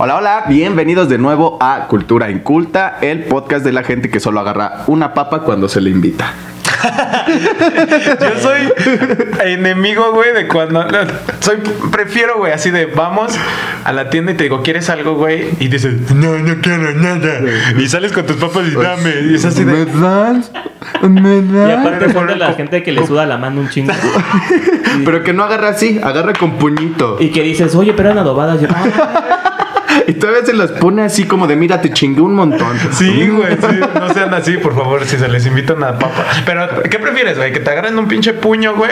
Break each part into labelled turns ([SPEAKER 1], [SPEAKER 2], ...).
[SPEAKER 1] Hola, hola, bienvenidos de nuevo a Cultura Inculta, el podcast de la gente que solo agarra una papa cuando se le invita.
[SPEAKER 2] Yo soy enemigo, güey, de cuando. Soy, prefiero, güey, así de vamos a la tienda y te digo, ¿quieres algo, güey? Y dices, no, no quiero nada. Y sales con tus papas y dame. Y es así
[SPEAKER 1] ¿Me
[SPEAKER 2] de.
[SPEAKER 1] das? ¿Me
[SPEAKER 3] Y
[SPEAKER 1] das?
[SPEAKER 3] aparte son de la gente que le suda la mano un chingo.
[SPEAKER 1] Pero que no agarra así, agarra con puñito.
[SPEAKER 3] Y que dices, oye, pero eran adobadas. Yo, "Ah".
[SPEAKER 1] Y todavía se las pone así como de, mira, te chingué un montón.
[SPEAKER 2] Sí, güey, sí. No sean así, por favor, si se les invita una papa. Pero, ¿qué prefieres, güey? ¿Que te agarren un pinche puño, güey?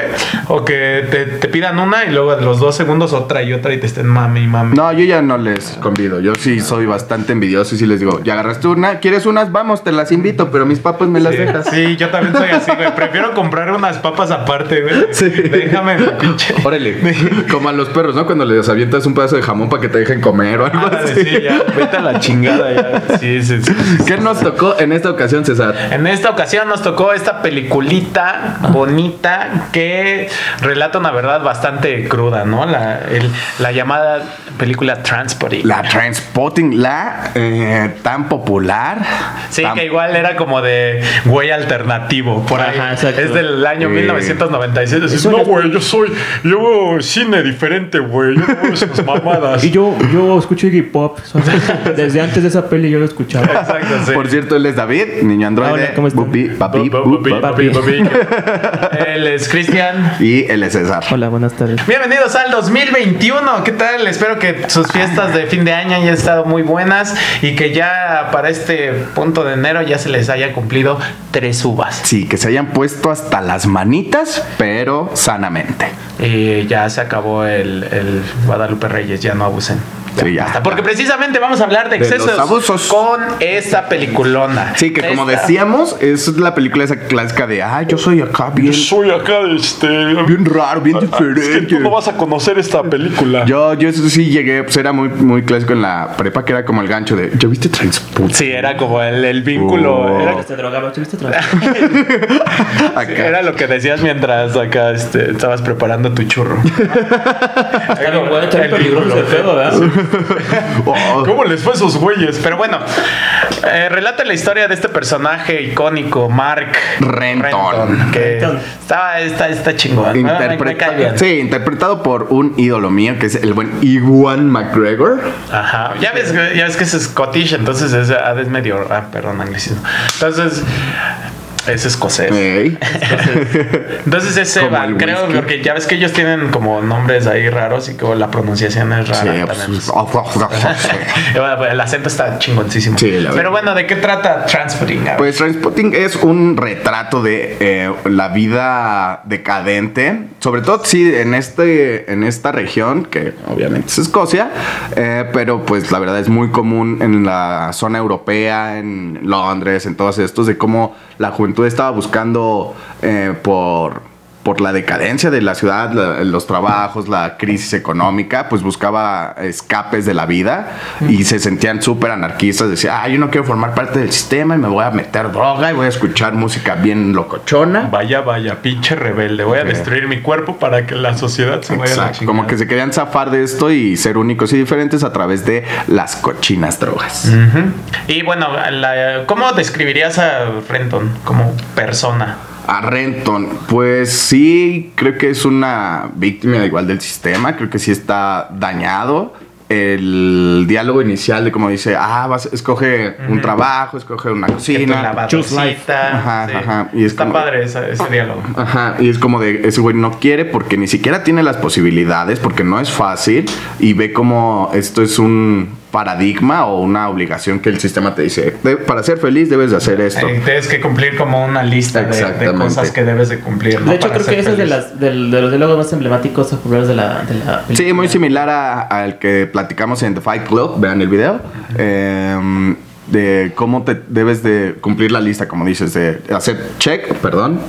[SPEAKER 2] ¿O que te, te pidan una y luego a los dos segundos otra y otra y te estén mame y mame?
[SPEAKER 1] No, yo ya no les convido. Yo sí soy bastante envidioso y sí les digo, ya agarraste una, ¿quieres unas? Vamos, te las invito, pero mis papas me las
[SPEAKER 2] Sí,
[SPEAKER 1] dejas.
[SPEAKER 2] sí, yo también soy así, güey. Prefiero comprar unas papas aparte, güey.
[SPEAKER 1] Sí.
[SPEAKER 2] Déjame, pinche.
[SPEAKER 1] Órale, como a los perros, ¿no? Cuando les avientas un pedazo de jamón para que te dejen comer o algo así.
[SPEAKER 2] Sí, ya. Vete a la chingada ya. Sí, sí, sí.
[SPEAKER 1] ¿Qué nos tocó en esta ocasión, César?
[SPEAKER 2] En esta ocasión nos tocó esta peliculita bonita que relata una verdad bastante cruda, ¿no? La, el- la llamada película Transporting.
[SPEAKER 1] La Transpotting, la eh, tan popular.
[SPEAKER 2] Sí,
[SPEAKER 1] tan-
[SPEAKER 2] que igual era como de güey alternativo, por ahí.
[SPEAKER 3] Exacto.
[SPEAKER 2] Es del año. 1996. Así,
[SPEAKER 3] Eso
[SPEAKER 2] no, güey, yo soy. Yo veo cine diferente, güey. Yo no veo esas mamadas.
[SPEAKER 3] Y yo, yo escucho Pop. Son- Desde antes de esa peli yo lo escuchaba.
[SPEAKER 2] Exacto, sí.
[SPEAKER 1] Por cierto, él es David, niño androide.
[SPEAKER 3] Hola, ¿cómo están?
[SPEAKER 1] Bupi, papi, papi.
[SPEAKER 2] papi, papi. Él es Cristian.
[SPEAKER 1] Y él es César.
[SPEAKER 3] Hola, buenas tardes.
[SPEAKER 2] Bienvenidos al 2021. ¿Qué tal? Espero que sus fiestas de fin de año hayan estado muy buenas y que ya para este punto de enero ya se les haya cumplido tres uvas.
[SPEAKER 1] Sí, que se hayan puesto hasta las manitas, pero sanamente.
[SPEAKER 2] Y ya se acabó el, el Guadalupe Reyes, ya no abusen.
[SPEAKER 1] Sí, ya.
[SPEAKER 2] Basta, Porque precisamente vamos a hablar de
[SPEAKER 1] De los
[SPEAKER 2] excesos
[SPEAKER 1] abusos.
[SPEAKER 2] con esta peliculona.
[SPEAKER 1] Sí, que como
[SPEAKER 2] Esta-
[SPEAKER 1] decíamos, es la película esa clásica de, ah, yo soy acá bien,
[SPEAKER 4] Soy acá, este.
[SPEAKER 1] bien raro, bien
[SPEAKER 4] Es que
[SPEAKER 1] diferente.
[SPEAKER 4] tú no vas a conocer esta película.
[SPEAKER 1] Yo, yo eso sí llegué, pues era muy, muy clásico en la prepa, que era como el gancho de, ¿ya viste Transport?
[SPEAKER 2] Sí, era como el, el vínculo.
[SPEAKER 1] Oh.
[SPEAKER 2] Era,
[SPEAKER 3] ¿Te drogaba? ¿Tuviste drogaba?
[SPEAKER 1] Acá.
[SPEAKER 2] era lo que decías mientras acá este, estabas preparando tu churro.
[SPEAKER 3] Está bien, bueno, está bien
[SPEAKER 2] El vínculo.
[SPEAKER 3] pedo, ¿verdad?
[SPEAKER 1] Oh,
[SPEAKER 2] ¿Cómo les fue a esos güeyes? Pero bueno, eh, relata la historia de este personaje icónico, Mark
[SPEAKER 1] Renton.
[SPEAKER 2] que
[SPEAKER 3] Renton.
[SPEAKER 2] está, está, está chingón. Me- me
[SPEAKER 1] sí, interpretado por un ídolo mío, que es el buen Iwan McGregor.
[SPEAKER 2] Ajá. Ya ves, ya ves que es Scottish, entonces es, es medio. Ah, perdón, anglicismo. Entonces. Es escocés. Entonces es
[SPEAKER 1] Como
[SPEAKER 2] Eva,
[SPEAKER 1] el
[SPEAKER 2] creo, porque ya ves que ellos tienen como nombres ahí raros y que la pronunciación es rara.
[SPEAKER 1] Sí,
[SPEAKER 2] también.
[SPEAKER 1] pues,
[SPEAKER 2] El acento está chingoncísimo.
[SPEAKER 1] Sí.
[SPEAKER 2] Pero bueno, ¿de qué trata Transporting?
[SPEAKER 1] Pues Trainspotting es un retrato de eh, la vida decadente, sobre todo sí en este en esta región que obviamente es Escocia, eh, pero pues la verdad es muy común en la zona europea, en Londres, en todos estos de cómo la juventud estaba buscando eh, por por la decadencia de la ciudad, la- los trabajos, la crisis económica, pues buscaba escapes de la vida y se sentían súper anarquistas. Decía, ah, yo no quiero formar parte del sistema y me voy a meter droga y voy a escuchar música bien locochona.
[SPEAKER 2] Vaya, vaya, pinche rebelde. Voy a destruir mi cuerpo para que la sociedad se vaya a la
[SPEAKER 1] como que se querían zafar de esto y ser únicos y diferentes a través de las cochinas drogas.
[SPEAKER 2] Y bueno, la- ¿cómo describirías a Renton como persona?
[SPEAKER 1] A Renton, pues sí, creo que es una víctima igual del sistema, creo que sí está dañado. El diálogo inicial de como dice, ah, vas, escoge un trabajo, escoge una cocina.
[SPEAKER 3] Choose life.
[SPEAKER 1] Ajá,
[SPEAKER 2] sí.
[SPEAKER 1] ajá. Y es
[SPEAKER 2] Está
[SPEAKER 1] como-
[SPEAKER 2] padre ese, ese diálogo.
[SPEAKER 1] Ajá, y es como de ese güey no quiere porque ni siquiera tiene las posibilidades, porque no es fácil, y ve como esto es un paradigma o una obligación que el sistema te dice, "De- para ser feliz debes de hacer esto.
[SPEAKER 2] Eh, tienes que cumplir como una lista de, cosas que debes de cumplir. ¿no?
[SPEAKER 3] De hecho,
[SPEAKER 2] Para
[SPEAKER 3] creo que ese es de, las, de los diálogos más emblemáticos o populares de la, de la película.
[SPEAKER 1] Sí, muy similar a- al que platicamos en The Fight Club, vean el video, eh, de cómo te debes de cumplir la lista, como dices, de hacer check, perdón,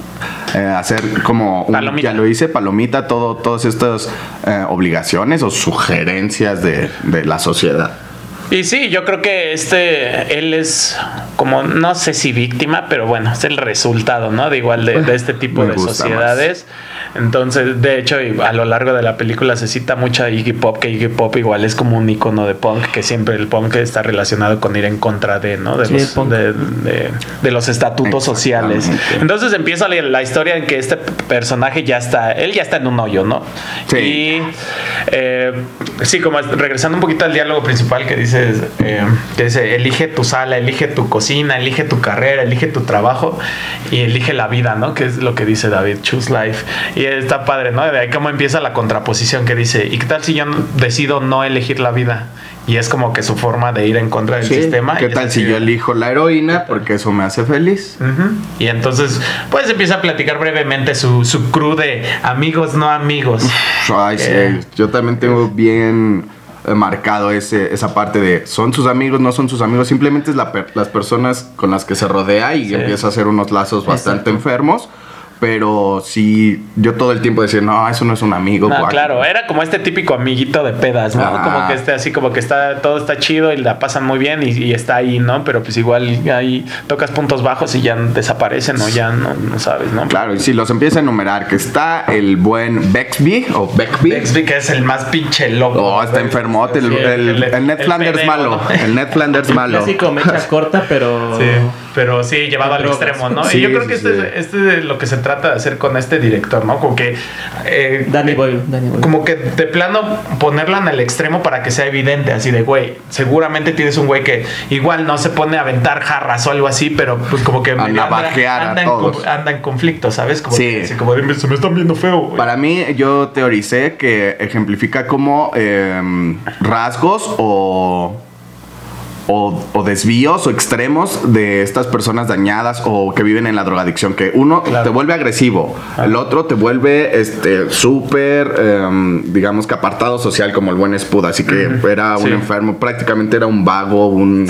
[SPEAKER 1] eh, hacer como, un-
[SPEAKER 2] Palomita.
[SPEAKER 1] ya lo hice, palomita, todo, todas estas eh, obligaciones o sugerencias de, de la sociedad.
[SPEAKER 2] Y sí, yo creo que este, él es como, no sé si víctima, pero bueno, es el resultado, ¿no? De igual de, de este tipo
[SPEAKER 1] Me
[SPEAKER 2] de sociedades. Entonces, de hecho, y a lo largo de la película se cita mucho a Iggy Pop, que Iggy Pop igual es como un icono de punk, que siempre el punk está relacionado con ir en contra de, ¿no? De,
[SPEAKER 3] Sí,
[SPEAKER 2] los, de, de- de los estatutos sociales. Entonces empieza la, la historia en que este personaje ya está, él ya está en un hoyo, ¿no?
[SPEAKER 1] Sí.
[SPEAKER 2] Y eh, sí, como es- regresando un poquito al diálogo principal que dices, eh, que dice, elige tu sala, elige tu cocina, elige tu carrera, elige tu trabajo y elige la vida, ¿no? Que es lo que dice David, choose life. Y está padre, ¿no? De ahí cómo empieza la contraposición que dice, ¿y qué tal si yo decido no elegir la vida? Y es como que su forma de ir en contra del
[SPEAKER 1] Sí,
[SPEAKER 2] sistema.
[SPEAKER 1] ¿Qué tal si yo elijo la heroína? Porque eso me hace feliz.
[SPEAKER 2] Y entonces, pues empieza a platicar brevemente su, su crew de amigos, no amigos.
[SPEAKER 1] Ay, sí.
[SPEAKER 2] Eh.
[SPEAKER 1] Yo también tengo bien eh, marcado ese, esa parte de son sus amigos, no son sus amigos. Simplemente es la per- las personas con las que se rodea y
[SPEAKER 2] Sí.
[SPEAKER 1] empieza a hacer unos lazos bastante
[SPEAKER 3] Exacto.
[SPEAKER 1] enfermos. Pero sí, yo todo el tiempo decía, no, eso no es un amigo.
[SPEAKER 2] No,
[SPEAKER 1] guac".
[SPEAKER 2] claro, era como este típico amiguito de pedas, ¿no?
[SPEAKER 1] Ah.
[SPEAKER 2] Como que este así como que está todo está chido y la pasan muy bien y, y está ahí, ¿no? Pero pues igual ahí tocas puntos bajos y ya desaparecen o ya no, no sabes, ¿no?
[SPEAKER 1] Claro, y si los empieza a enumerar, que está el buen Bexby o Beckby.
[SPEAKER 2] Bexby que es el más pinche loco.
[SPEAKER 1] Oh, está enfermote. El,
[SPEAKER 2] Sí,
[SPEAKER 1] el- el Ned
[SPEAKER 2] el
[SPEAKER 1] Flanders malo.
[SPEAKER 2] ¿no?
[SPEAKER 1] El Ned Flanders malo.
[SPEAKER 3] Clásico mecha corta, pero.
[SPEAKER 2] Sí, pero sí, llevado al extremo, ¿no?
[SPEAKER 1] Sí,
[SPEAKER 2] y yo creo
[SPEAKER 1] sí,
[SPEAKER 2] que este,
[SPEAKER 1] sí.
[SPEAKER 2] es- este es lo que se trata de hacer con este director, ¿no? Como que... eh,
[SPEAKER 3] Danny Boyle. Danny Boyle.
[SPEAKER 2] Como que de plano ponerla en el extremo para que sea evidente, así de, güey, seguramente tienes un güey que igual no se pone a aventar jarras o algo así, pero pues como que
[SPEAKER 1] A a
[SPEAKER 2] anda, en,
[SPEAKER 1] todos.
[SPEAKER 2] co- anda en conflicto, ¿sabes? Como
[SPEAKER 1] Sí.
[SPEAKER 2] que, así como de, se me están viendo feo, güey.
[SPEAKER 1] Para mí, yo teoricé que ejemplifica como em, rasgos o, o, o desvíos o extremos de estas personas dañadas o que viven en la drogadicción. Que uno
[SPEAKER 2] Claro.
[SPEAKER 1] te vuelve agresivo, el otro te vuelve este súper, em, digamos que apartado social como el buen Espuda. Así que era un
[SPEAKER 2] Sí.
[SPEAKER 1] enfermo, prácticamente era un vago, un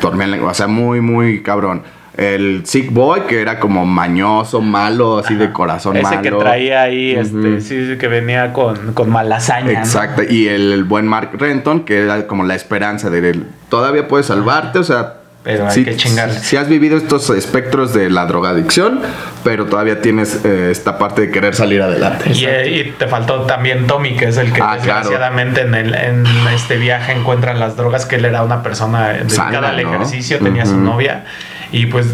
[SPEAKER 1] dormía, o sea, muy, muy cabrón. El Sick Boy, que era como mañoso, malo, así de corazón
[SPEAKER 2] Ese
[SPEAKER 1] malo.
[SPEAKER 2] que traía ahí, este, sí, sí, que venía con, con malasaña. ¿no?
[SPEAKER 1] Exacto, y el, el buen Mark Renton, que era como la esperanza de él. Todavía puedes salvarte, o sea.
[SPEAKER 2] Pero hay que chingarle.
[SPEAKER 1] Si has vivido estos espectros de la drogadicción, pero todavía tienes eh, esta parte de querer salir adelante.
[SPEAKER 2] Y, eh, y te faltó también Tommy, que es el que
[SPEAKER 1] Ah, claro.
[SPEAKER 2] desgraciadamente en, el, en este viaje encuentra las drogas, que él era una persona dedicada
[SPEAKER 1] Sana,
[SPEAKER 2] al
[SPEAKER 1] ¿no?
[SPEAKER 2] ejercicio, tenía su novia. Y pues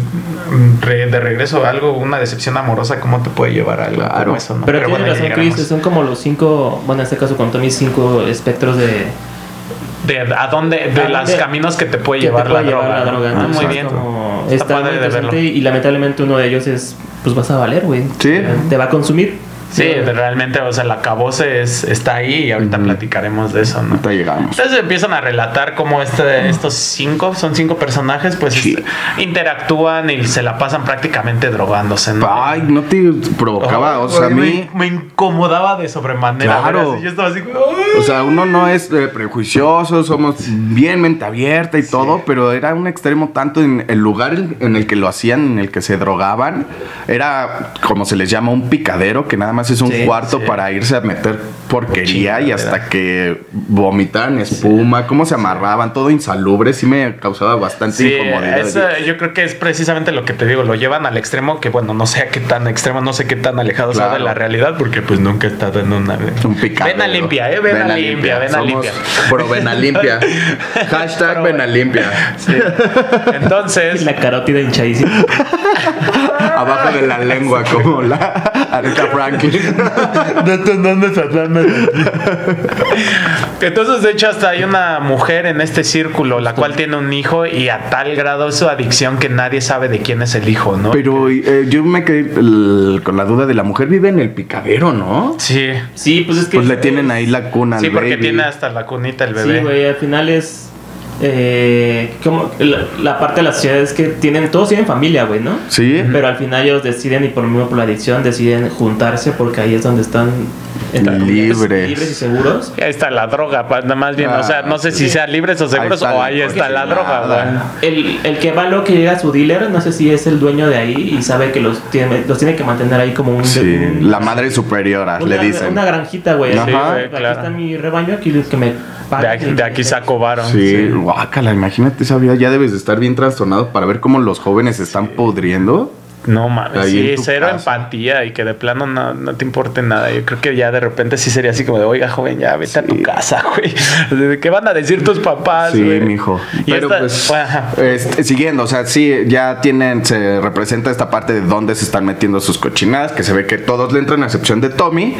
[SPEAKER 2] re- de regreso algo, una decepción amorosa, ¿cómo te puede llevar a algo
[SPEAKER 1] Claro.
[SPEAKER 2] como eso? ¿no?
[SPEAKER 3] Pero, tiene
[SPEAKER 2] bueno,
[SPEAKER 3] razón. Chris. Son como los cinco. Bueno, en este caso con Tommy, cinco espectros de.
[SPEAKER 2] De a dónde, de
[SPEAKER 3] ¿A
[SPEAKER 2] los caminos que te puede
[SPEAKER 3] que te
[SPEAKER 2] llevar,
[SPEAKER 3] puede
[SPEAKER 2] la,
[SPEAKER 3] llevar
[SPEAKER 2] droga,
[SPEAKER 3] la
[SPEAKER 2] ¿no?
[SPEAKER 3] droga,
[SPEAKER 2] Ah, muy bien.
[SPEAKER 3] Como-
[SPEAKER 2] Está
[SPEAKER 3] Está muy
[SPEAKER 2] de
[SPEAKER 3] interesante
[SPEAKER 2] verlo.
[SPEAKER 3] y lamentablemente uno de ellos es. Pues vas a valer, güey.
[SPEAKER 1] Sí.
[SPEAKER 3] Te va a consumir.
[SPEAKER 2] Sí, realmente, o sea, la cabose es, está ahí y ahorita platicaremos de eso, ¿no?
[SPEAKER 1] Ahorita llegamos.
[SPEAKER 2] Entonces empiezan a relatar cómo este, estos cinco, son cinco personajes, pues
[SPEAKER 1] Sí.
[SPEAKER 2] este, interactúan y se la pasan prácticamente drogándose, ¿no?
[SPEAKER 1] Ay, no te provocaba, o sea, a mí.
[SPEAKER 2] me, me incomodaba de sobremanera.
[SPEAKER 1] Claro.
[SPEAKER 2] así, Yo estaba así, ¡ay!
[SPEAKER 1] O sea, uno no es eh, prejuicioso, somos bien mente abierta y todo, pero era un extremo tanto en el lugar en el que lo hacían, en el que se drogaban, era como se les llama un picadero, que nada más es un
[SPEAKER 3] Sí,
[SPEAKER 1] cuarto
[SPEAKER 2] sí.
[SPEAKER 1] para irse a meter porquería y hasta que vomitaran espuma, cómo se amarraban, todo insalubre, sí me causaba bastante
[SPEAKER 2] Sí,
[SPEAKER 1] incomodidad.
[SPEAKER 2] esa- yo creo que es precisamente lo que te digo, lo llevan al extremo que bueno, no sé a qué tan extremo, no sé qué tan alejado sea de la realidad porque pues nunca he estado en una
[SPEAKER 1] Un picadero.
[SPEAKER 2] Vena limpia, eh, vena limpia, vena
[SPEAKER 1] Somos
[SPEAKER 2] limpia.
[SPEAKER 1] Pro vena limpia. Hashtag vena limpia.
[SPEAKER 2] Sí. Entonces,
[SPEAKER 3] La carótida hinchadísima.
[SPEAKER 1] Abajo de la lengua, como la Aretha Franklin.
[SPEAKER 2] Entonces, de hecho, hasta hay una mujer en este círculo, la cual tiene un hijo y a tal grado es su adicción que nadie sabe de quién es el hijo, ¿no?
[SPEAKER 1] Pero eh, yo me quedé el- con la duda de la mujer vive en el picadero, ¿no?
[SPEAKER 2] Sí,
[SPEAKER 3] Sí, pues es que.
[SPEAKER 1] Pues le tienen ahí la cuna
[SPEAKER 2] sí,
[SPEAKER 1] al
[SPEAKER 2] porque
[SPEAKER 1] baby.
[SPEAKER 2] tiene hasta la cunita el
[SPEAKER 3] Sí,
[SPEAKER 2] bebé.
[SPEAKER 3] güey, al final es. Eh, como la, la parte de la sociedad es que tienen. Todos tienen familia, güey, ¿no?
[SPEAKER 1] Sí.
[SPEAKER 3] Pero al final ellos deciden, y por lo mismo por la adicción, deciden juntarse porque ahí es donde están entre comillas,
[SPEAKER 1] Libres.
[SPEAKER 3] libres y seguros.
[SPEAKER 2] Ahí está la droga, nada más bien,
[SPEAKER 1] Ah,
[SPEAKER 2] o sea, no sé si
[SPEAKER 3] sí.
[SPEAKER 2] sean libres o seguros o ahí está la droga, güey.
[SPEAKER 3] El, el que va lo que llega a su dealer, no sé si es el dueño de ahí y sabe que los tiene, los tiene que mantener ahí como un.
[SPEAKER 1] Sí,
[SPEAKER 3] un-
[SPEAKER 1] la madre superiora,
[SPEAKER 3] una,
[SPEAKER 1] le dicen.
[SPEAKER 3] una granjita, güey.
[SPEAKER 1] Ajá.
[SPEAKER 3] así, Aquí
[SPEAKER 2] claro.
[SPEAKER 3] está mi rebaño, aquí los que me
[SPEAKER 2] De aquí, de aquí sacó varón.
[SPEAKER 1] Sí, guácala, imagínate esa vida. Ya debes de estar bien trastornado para ver cómo los jóvenes se están pudriendo.
[SPEAKER 2] No mames, sí, cero
[SPEAKER 1] casa.
[SPEAKER 2] empatía y que de plano no, no te importe nada. Yo creo que ya de repente sí sería así como de, oiga, joven, ya vete a tu casa, güey. ¿De ¿Qué van a decir tus papás,
[SPEAKER 1] Sí,
[SPEAKER 2] güey?
[SPEAKER 1] mijo.
[SPEAKER 2] Y
[SPEAKER 1] Pero
[SPEAKER 2] esta-
[SPEAKER 1] pues,
[SPEAKER 2] bueno,
[SPEAKER 1] este, siguiendo, o sea, sí, ya tienen, se representa esta parte de dónde se están metiendo sus cochinadas, que se ve que todos le entran, a excepción de Tommy,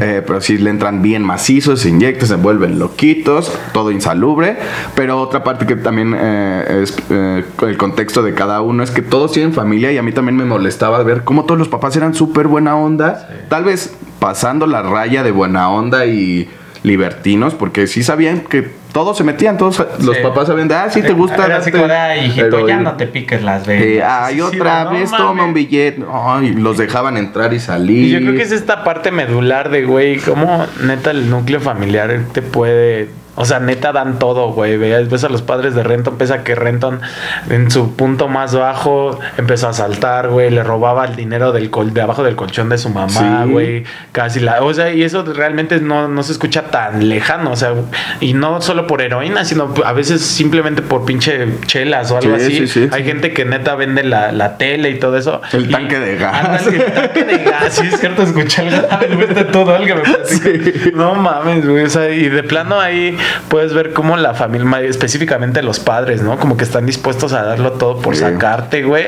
[SPEAKER 1] eh, pero sí le entran bien macizos, se inyectan, se vuelven loquitos, todo insalubre. Pero otra parte que también eh, es eh, el contexto de cada uno es que todos tienen familia y a mí también me molestaba ver cómo todos los papás eran súper buena onda, tal vez pasando la raya de buena onda y libertinos, porque sí sabían que todos se metían, todos los
[SPEAKER 2] Sí.
[SPEAKER 1] papá sabían de, ah, sí te gusta.
[SPEAKER 2] Era así
[SPEAKER 1] date".
[SPEAKER 2] como hijito,
[SPEAKER 1] Pero-
[SPEAKER 2] ya no te piques las
[SPEAKER 1] Eh, ay,
[SPEAKER 2] Sí,
[SPEAKER 1] otra
[SPEAKER 2] no
[SPEAKER 1] vez toma un billete. Ay, los dejaban entrar y salir.
[SPEAKER 2] Y yo creo que es esta parte medular de, güey, cómo neta el núcleo familiar te puede... O sea, neta dan todo, güey. Ves a los padres de Renton, pese a que Renton en su punto más bajo empezó a saltar, güey. Le robaba el dinero del col de abajo del colchón de su mamá,
[SPEAKER 1] Sí.
[SPEAKER 2] güey. Casi la... O sea, y eso realmente no, no se escucha tan lejano. O sea, y no solo por heroína, sino a veces simplemente por pinche chelas o algo
[SPEAKER 1] Sí,
[SPEAKER 2] así.
[SPEAKER 1] sí, sí,
[SPEAKER 2] Hay gente que neta vende la, la tele y todo eso.
[SPEAKER 1] El
[SPEAKER 2] Y-
[SPEAKER 1] tanque de gas.
[SPEAKER 2] El tanque de gas, sí, es cierto, escuché algo de todo me platica. No mames, güey. O sea, y de plano ahí puedes ver cómo la familia, específicamente los padres, ¿no? Como que están dispuestos a darlo todo por
[SPEAKER 1] Sí.
[SPEAKER 2] sacarte, güey.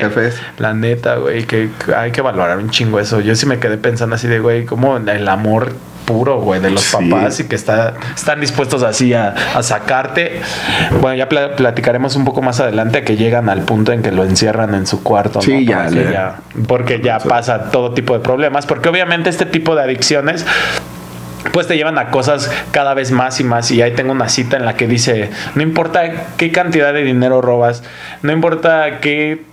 [SPEAKER 2] La neta, güey, que hay que valorar un chingo eso. Yo sí me quedé pensando así de, güey, como el amor puro, güey, de los
[SPEAKER 1] Sí.
[SPEAKER 2] papás y que está, están dispuestos así a, a sacarte. Bueno, ya pla- platicaremos un poco más adelante que llegan al punto en que lo encierran en su cuarto. ¿no?
[SPEAKER 1] Sí, ya,
[SPEAKER 2] ya, porque ya pasa todo tipo de problemas. Porque obviamente este tipo de adicciones pues te llevan a cosas cada vez más y más y ahí tengo una cita en la que dice no importa qué cantidad de dinero robas no importa qué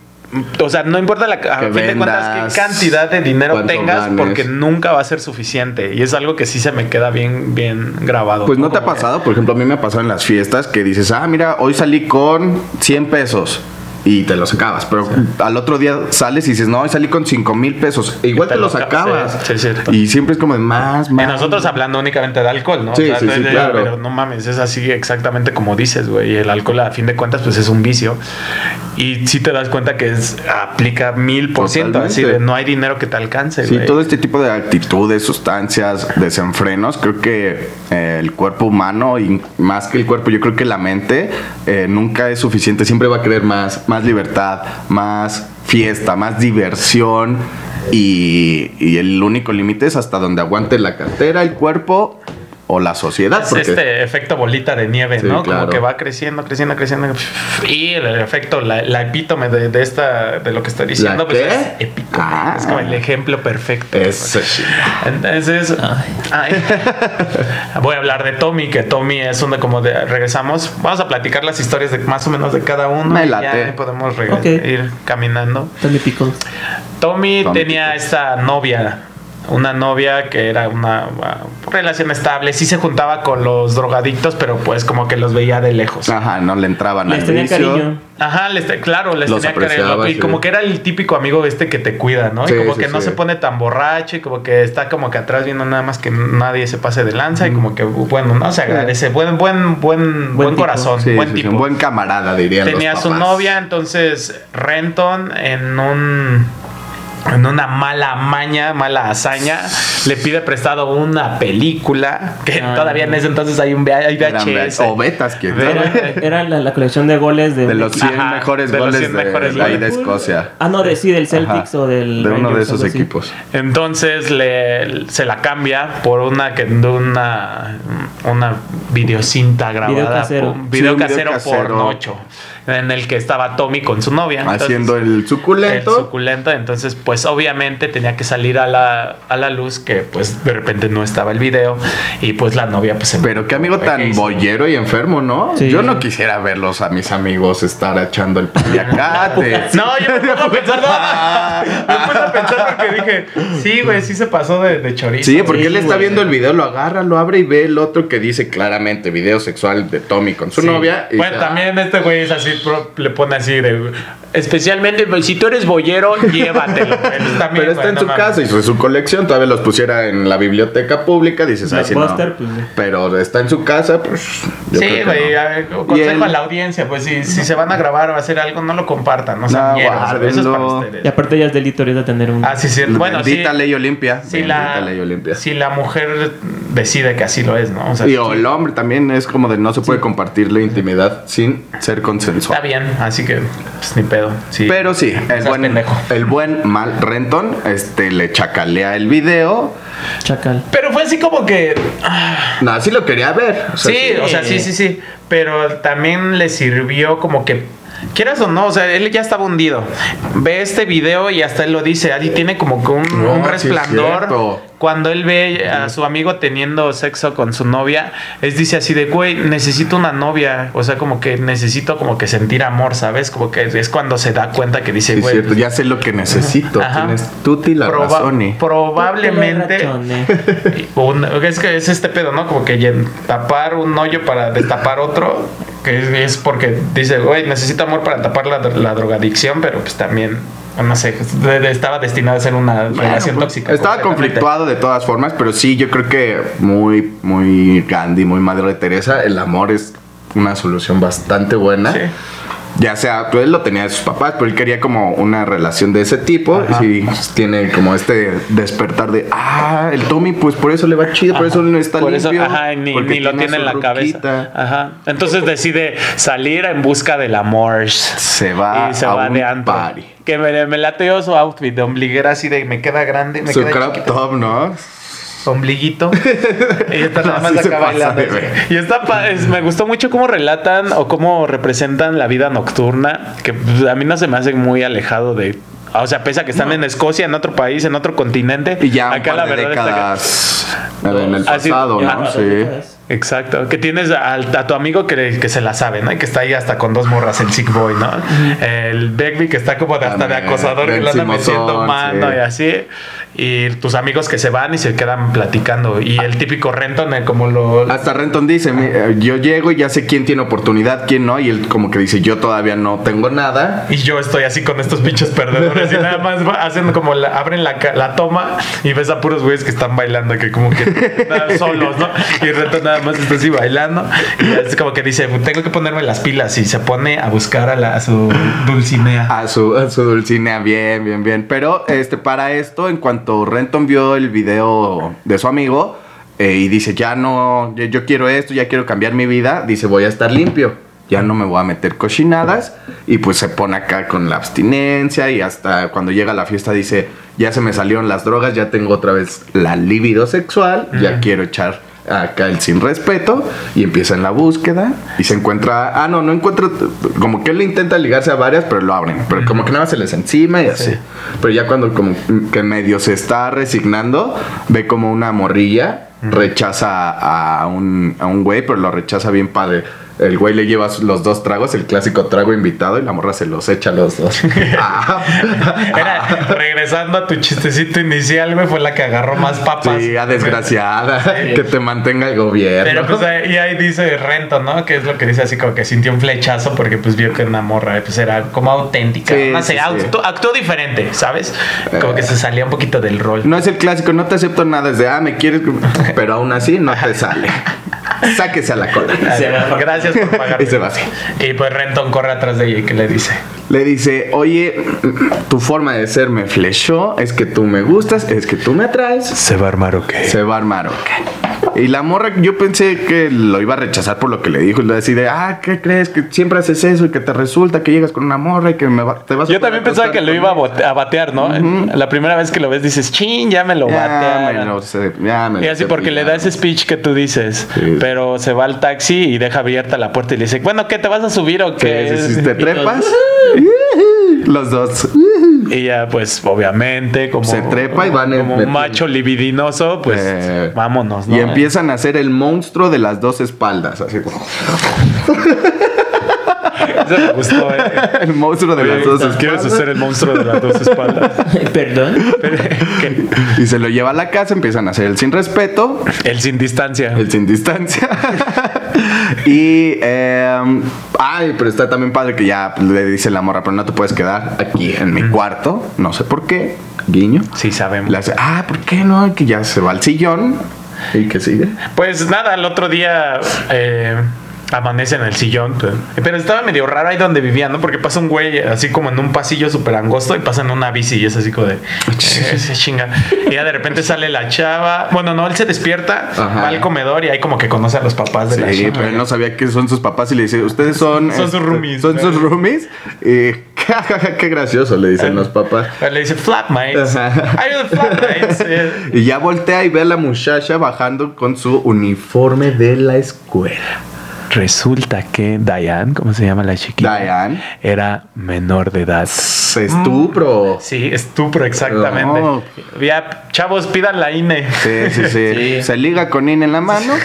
[SPEAKER 2] o sea, no importa la, a fin de cuentas qué cantidad de dinero tengas,
[SPEAKER 1] ganes.
[SPEAKER 2] porque nunca va a ser suficiente. Y es algo que sí se me queda bien, bien grabado.
[SPEAKER 1] Pues no te ha pasado, por ejemplo, a mí me ha pasado en las fiestas que dices, ah, mira, hoy salí con 100 pesos. Y te los acabas, pero al otro día sales y dices, no, salí con 5 mil pesos. E igual
[SPEAKER 2] te
[SPEAKER 1] te,
[SPEAKER 2] lo
[SPEAKER 1] los
[SPEAKER 2] acabas,
[SPEAKER 1] acabas.
[SPEAKER 2] sí, sí,
[SPEAKER 1] y siempre es como de más,
[SPEAKER 2] Y
[SPEAKER 1] más.
[SPEAKER 2] nosotros hablando únicamente de alcohol, ¿no?
[SPEAKER 1] Sí, sí, sí,
[SPEAKER 2] de-
[SPEAKER 1] claro.
[SPEAKER 2] Pero no mames, es así exactamente como dices, güey. El alcohol, a fin de cuentas, pues es un vicio. Y sí te das cuenta que es, aplica mil por ciento. Así de no hay dinero que te alcance,
[SPEAKER 1] Sí,
[SPEAKER 2] güey.
[SPEAKER 1] todo este tipo de actitudes, sustancias, desenfrenos, creo que eh, el cuerpo humano y más que el cuerpo, yo creo que la mente eh, nunca es suficiente, siempre va a querer más, más libertad, más fiesta, más diversión y, y el único límite es hasta donde aguante la cartera, el cuerpo o la sociedad.
[SPEAKER 2] Es
[SPEAKER 1] porque-
[SPEAKER 2] este efecto bolita de nieve,
[SPEAKER 1] Sí,
[SPEAKER 2] ¿no?
[SPEAKER 1] claro.
[SPEAKER 2] Como que va creciendo, creciendo, creciendo. Y el efecto, la, la epítome de, de esta, de lo que estoy diciendo,
[SPEAKER 1] ¿La
[SPEAKER 2] pues
[SPEAKER 1] qué?
[SPEAKER 2] es epítome.
[SPEAKER 1] Ah.
[SPEAKER 2] Es como el ejemplo perfecto.
[SPEAKER 1] Eso, sí.
[SPEAKER 2] Entonces, ay. voy a hablar de Tommy, que Tommy es una como de regresamos. Vamos a platicar las historias de más o menos de cada uno.
[SPEAKER 1] Me
[SPEAKER 2] y
[SPEAKER 1] late.
[SPEAKER 2] ya podemos ir caminando.
[SPEAKER 3] Tommy Pickles.
[SPEAKER 2] Tommy,
[SPEAKER 1] Tommy
[SPEAKER 2] tenía esta novia. Una novia que era una uh, relación estable. Sí se juntaba con los drogadictos, pero pues como que los veía de lejos.
[SPEAKER 1] Ajá, no le entraban
[SPEAKER 3] Les
[SPEAKER 1] al
[SPEAKER 3] tenía
[SPEAKER 1] vicio.
[SPEAKER 3] cariño.
[SPEAKER 2] Ajá, les te- claro, les
[SPEAKER 1] Los
[SPEAKER 2] tenía cariño. Y
[SPEAKER 1] sí.
[SPEAKER 2] como que era el típico amigo este que te cuida, ¿no?
[SPEAKER 1] Sí,
[SPEAKER 2] y como
[SPEAKER 1] sí,
[SPEAKER 2] que no se pone tan borracho y como que está como que atrás viendo nada más que nadie se pase de lanza y como que, bueno, no se agradece. Buen, buen, buen, buen,
[SPEAKER 3] tipo.
[SPEAKER 2] corazón,
[SPEAKER 1] Sí,
[SPEAKER 2] buen
[SPEAKER 1] sí, sí,
[SPEAKER 2] tipo.
[SPEAKER 1] un buen camarada, dirían los
[SPEAKER 2] Tenía su
[SPEAKER 1] papás.
[SPEAKER 2] novia, entonces Renton en un en una mala maña, mala hazaña, le pide prestado una película que
[SPEAKER 3] ah.
[SPEAKER 2] todavía en ese entonces hay un hay VHS.
[SPEAKER 1] O betas que
[SPEAKER 3] era, la, colección de goles de,
[SPEAKER 1] los 100 mejores goles de,
[SPEAKER 2] mejores
[SPEAKER 1] de, de, Escocia.
[SPEAKER 3] Ah, no, de, sí, del Celtics o del.
[SPEAKER 1] De uno de esos equipos.
[SPEAKER 2] Entonces le, se la cambia por una que una, una videocinta grabada.
[SPEAKER 3] Video casero.
[SPEAKER 2] Por, video casero, por 8 en el que estaba Tommy con su novia. Entonces,
[SPEAKER 1] Haciendo el suculento.
[SPEAKER 2] el suculento, entonces pues obviamente tenía que salir a la, a la luz que pues de repente no estaba el video y pues la novia pues se
[SPEAKER 1] Pero qué amigo tan
[SPEAKER 2] hizo?
[SPEAKER 1] bollero y enfermo, ¿no?
[SPEAKER 3] Sí.
[SPEAKER 1] Yo no quisiera verlos a mis amigos estar echando el paliacate.
[SPEAKER 2] No, yo me puse a pensar, no. Me puse a pensar porque dije, sí, güey, sí se pasó de, de chorizo.
[SPEAKER 1] Sí, porque él está
[SPEAKER 3] güey.
[SPEAKER 1] viendo el video, lo agarra, lo abre y ve el otro que dice claramente video sexual de Tommy con su
[SPEAKER 2] Sí.
[SPEAKER 1] novia. y
[SPEAKER 2] Bueno, también este güey es así, le pone así de especialmente pues, si tú eres boyero, llévatelo. Pero, también,
[SPEAKER 1] Pero está en
[SPEAKER 2] no
[SPEAKER 1] su
[SPEAKER 2] mames.
[SPEAKER 1] casa y su, su colección todavía los pusiera en la biblioteca pública, dices, ay, sí, no.
[SPEAKER 3] Pues.
[SPEAKER 1] Pero está en su casa, pues. yo
[SPEAKER 2] Sí,
[SPEAKER 1] creo que
[SPEAKER 2] güey,
[SPEAKER 1] no.
[SPEAKER 2] consejo
[SPEAKER 1] él-
[SPEAKER 2] a la audiencia, pues si, si se van a grabar o a hacer algo, no lo compartan, no sean
[SPEAKER 1] No,
[SPEAKER 2] eso es para ustedes.
[SPEAKER 3] Y aparte ya es delito ahorita tener un...
[SPEAKER 2] Ah, sí, sí, bueno, sí.
[SPEAKER 1] Bendita ley Olimpia.
[SPEAKER 2] Si la,
[SPEAKER 1] ley Olimpia.
[SPEAKER 2] si la mujer decide que así lo es, ¿no? O sea,
[SPEAKER 1] Y
[SPEAKER 2] sí,
[SPEAKER 1] o el hombre también es como de no se puede compartir la intimidad sin ser
[SPEAKER 2] está
[SPEAKER 1] consensual.
[SPEAKER 2] bien, así que pues, ni pedo. Sí.
[SPEAKER 1] Pero sí, el buen,
[SPEAKER 2] pendejo.
[SPEAKER 1] el buen mal Renton este, le chacalea el video.
[SPEAKER 3] Chacal.
[SPEAKER 2] Pero fue así como que.
[SPEAKER 1] No, sí lo quería ver. O sea,
[SPEAKER 2] sí, o sea, sí, sí, sí. Pero también le sirvió como que. Quieras o no, o sea, él ya estaba hundido. Ve este video y hasta él lo dice. Ahí tiene como que un,
[SPEAKER 1] No,
[SPEAKER 2] resplandor. Cuando él ve a su amigo teniendo sexo con su novia, es dice así de, güey, necesito una novia. O sea, como que necesito como que sentir amor, ¿sabes? Como que es cuando se da cuenta que dice,
[SPEAKER 1] Sí,
[SPEAKER 2] güey.
[SPEAKER 1] cierto, ya sé lo que necesito.
[SPEAKER 2] Ajá.
[SPEAKER 1] Tienes tuti la
[SPEAKER 2] proba-
[SPEAKER 1] razón. y-
[SPEAKER 2] probablemente un- es que es este pedo, ¿no? Como que tapar un hoyo para destapar otro, que es, porque dice, güey, necesito amor para tapar la, la drogadicción, pero pues también, no sé, estaba destinado a ser una relación
[SPEAKER 1] pues,
[SPEAKER 2] tóxica.
[SPEAKER 1] Estaba conflictuado de todas formas, pero sí, yo creo que muy, muy Gandhi, muy Madre de Teresa, el amor es una solución bastante buena.
[SPEAKER 2] Sí.
[SPEAKER 1] Ya sea, pues él lo tenía de sus papás, pero él quería como una relación de ese tipo.
[SPEAKER 2] Ajá.
[SPEAKER 1] Y tiene como este despertar de, ah, el Tommy, pues por eso le va chido, por eso no está
[SPEAKER 2] Por eso,
[SPEAKER 1] limpio.
[SPEAKER 2] ajá, ni, lo tiene en la cabeza.
[SPEAKER 1] ruquita".
[SPEAKER 2] Ajá. Entonces decide salir en busca del amor.
[SPEAKER 1] Se va
[SPEAKER 2] y se
[SPEAKER 1] a
[SPEAKER 2] va
[SPEAKER 1] un
[SPEAKER 2] de antro.
[SPEAKER 1] party.
[SPEAKER 2] Que me, me lateó su outfit de ombliguera así de me queda grande, me
[SPEAKER 1] Su
[SPEAKER 2] queda
[SPEAKER 1] crop top, ¿no?
[SPEAKER 2] Ombliguito y está nada más acá bailando y está es- me gustó mucho cómo relatan o cómo representan la vida nocturna que pues, a mí no se me hace muy alejado de o sea pese a que están en Escocia en otro país en otro continente
[SPEAKER 1] Y ya
[SPEAKER 2] acá la verdad está que-
[SPEAKER 1] décadas en el pasado, ¿no? Sí.
[SPEAKER 2] Exacto, que tienes al- a, tu amigo que, que se la sabe, ¿no? Y que está ahí hasta con dos morras, el Sick Boy, ¿no? El Begbie que está como de, hasta de acosador, que lo anda metiendo mano
[SPEAKER 1] sí.
[SPEAKER 2] y así. Y tus amigos que se van y se quedan platicando. Y el típico Renton, eh, como lo.
[SPEAKER 1] Hasta Renton dice, eh, yo llego y ya sé quién tiene oportunidad, quién no, y él como que dice, yo todavía no tengo nada.
[SPEAKER 2] Y yo estoy así con estos pinches perdedores y nada más hacen como la- abren la, la toma y ves a puros güeyes que están bailando que como que solos, ¿no? Y Renton nada más está así bailando y es como que dice, tengo que ponerme las pilas y se pone a buscar a, la, a su Dulcinea.
[SPEAKER 1] A su, a su Dulcinea, bien, bien, bien. Pero este, para esto, en cuanto Renton vio el video de su amigo eh, y dice, ya no, yo, yo quiero esto, ya quiero cambiar mi vida, dice, voy a estar limpio. Ya no me voy a meter cochinadas. Y pues se pone acá con la abstinencia. Y hasta cuando llega a la fiesta dice: Ya se me salieron las drogas, ya tengo otra vez la libido sexual. Ya quiero echar acá el sin respeto. Y empieza en la búsqueda. Y se encuentra. Ah, no, no encuentra. Como que él intenta ligarse a varias, pero lo abren. Pero como que nada más se les encima y así.
[SPEAKER 2] Sí.
[SPEAKER 1] Pero ya cuando como que medio se está resignando, ve como una morrilla rechaza a un, a un güey, pero lo rechaza bien padre. El güey le lleva los dos tragos, el clásico trago invitado, y la morra se los echa los dos. Ah.
[SPEAKER 2] Era, regresando a tu chistecito inicial, güey, fue la que agarró más papas.
[SPEAKER 1] Sí, a desgraciada.
[SPEAKER 2] Sí.
[SPEAKER 1] Que te mantenga el gobierno.
[SPEAKER 2] Pero pues ahí, y ahí dice Rento, ¿no? Que es lo que dice así como que sintió un flechazo porque pues vio que una morra pues era como auténtica.
[SPEAKER 1] Sí,
[SPEAKER 2] no sé,
[SPEAKER 1] sí, sí.
[SPEAKER 2] actuó, actuó diferente, ¿sabes? Como que se salía un poquito del rol.
[SPEAKER 1] No es el clásico, no te acepto nada. Es de, ah, me quieres. Pero aún así no te sale. Sáquese a la cola.
[SPEAKER 3] Se va.
[SPEAKER 2] Gracias por pagar.
[SPEAKER 1] Y se va así.
[SPEAKER 2] Y pues Renton corre atrás de ella y que le dice.
[SPEAKER 1] Le dice, oye, tu forma de ser me flechó, es que tú me gustas, es que tú me atraes.
[SPEAKER 2] ¿Se va a armar o qué?
[SPEAKER 1] Se va a armar, ok. Y la morra, yo pensé que lo iba a rechazar por lo que le dijo. Y le decía, ah, ¿qué crees? Que siempre haces eso y que te resulta que llegas con una morra y que me va- te vas a
[SPEAKER 2] Yo también pensaba que lo iba a,
[SPEAKER 1] con
[SPEAKER 2] bote- a batear, ¿no? La primera vez que lo ves dices, chin, ya me lo
[SPEAKER 1] ella". Ya me lo sé, ya me
[SPEAKER 2] Y así porque le da ese speech que tú dices,
[SPEAKER 1] Sí.
[SPEAKER 2] pero se va al taxi y deja abierta la puerta y le dice, bueno, ¿qué te vas a subir o qué?
[SPEAKER 1] Que si te trepas, los dos.
[SPEAKER 2] Y ya, pues, obviamente, como,
[SPEAKER 1] Se trepa y van
[SPEAKER 2] como un macho libidinoso, pues,
[SPEAKER 1] Eh,
[SPEAKER 2] vámonos, ¿no?
[SPEAKER 1] Y empiezan a hacer el monstruo de las dos espaldas. Así como.
[SPEAKER 2] Eso me gustó, eh.
[SPEAKER 1] El monstruo de las dos
[SPEAKER 2] ¿Quieres
[SPEAKER 1] espaldas.
[SPEAKER 2] hacer el monstruo de las dos espaldas?
[SPEAKER 3] Perdón.
[SPEAKER 2] ¿qué?
[SPEAKER 1] Y se lo lleva a la casa, empiezan a hacer el sin respeto,
[SPEAKER 2] El sin distancia.
[SPEAKER 1] el sin distancia. y. eh, ay, pero está también padre que ya le dice la morra, pero no te puedes quedar aquí en mi cuarto. No sé por qué. Guiño.
[SPEAKER 2] Sí, sabemos.
[SPEAKER 1] Le hace, ah, ¿por qué no? Que ya se va al sillón. ¿Y que sigue?
[SPEAKER 2] Pues nada, el otro día eh, amanece en el sillón. Pero estaba medio raro ahí donde vivía, ¿no? Porque pasa un güey así como en un pasillo súper angosto y pasa en una bici y es así como de. eh, se chinga. Y ya de repente sale la chava. Bueno, no, él se despierta,
[SPEAKER 1] Ajá.
[SPEAKER 2] va al comedor y ahí como que conoce a los papás de la chava.
[SPEAKER 1] pero él no sabía que son sus papás y le dice, ustedes son...
[SPEAKER 2] Son sus
[SPEAKER 1] este,
[SPEAKER 2] roomies,
[SPEAKER 1] Son sus roomies. Y qué gracioso, le dicen los papás.
[SPEAKER 2] Le dice flatmates.
[SPEAKER 1] Ajá.
[SPEAKER 2] Are you the flatmates?
[SPEAKER 1] Y ya voltea y ve a la muchacha bajando con su uniforme de la escuela.
[SPEAKER 2] Resulta que Diane, ¿cómo se llama la chiquita?
[SPEAKER 1] Diane.
[SPEAKER 2] Era menor de edad.
[SPEAKER 1] Estupro.
[SPEAKER 2] Sí, estupro, exactamente.
[SPEAKER 1] No.
[SPEAKER 2] Ya, chavos, pidan la INE.
[SPEAKER 1] Sí, sí, sí,
[SPEAKER 3] Sí.
[SPEAKER 1] Se liga con INE en la mano.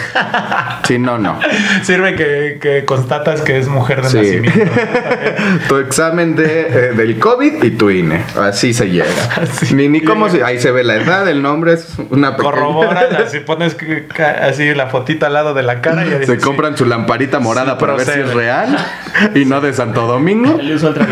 [SPEAKER 1] Si no, no.
[SPEAKER 2] Sirve que, que constatas que es mujer de
[SPEAKER 1] Sí.
[SPEAKER 2] nacimiento.
[SPEAKER 1] tu examen de, eh, del COVID y tu INE. Así se llega.
[SPEAKER 2] Así
[SPEAKER 1] ni ni cómo se. Ahí se ve la edad, el nombre es una pequeña-
[SPEAKER 2] Corroboras, así pones así la fotita al lado de la cara y ya
[SPEAKER 1] Se
[SPEAKER 2] dices,
[SPEAKER 1] compran su lamparita morada
[SPEAKER 2] Sí,
[SPEAKER 1] para ver si es
[SPEAKER 2] procede.
[SPEAKER 1] real y no de Santo Domingo.
[SPEAKER 3] El uso.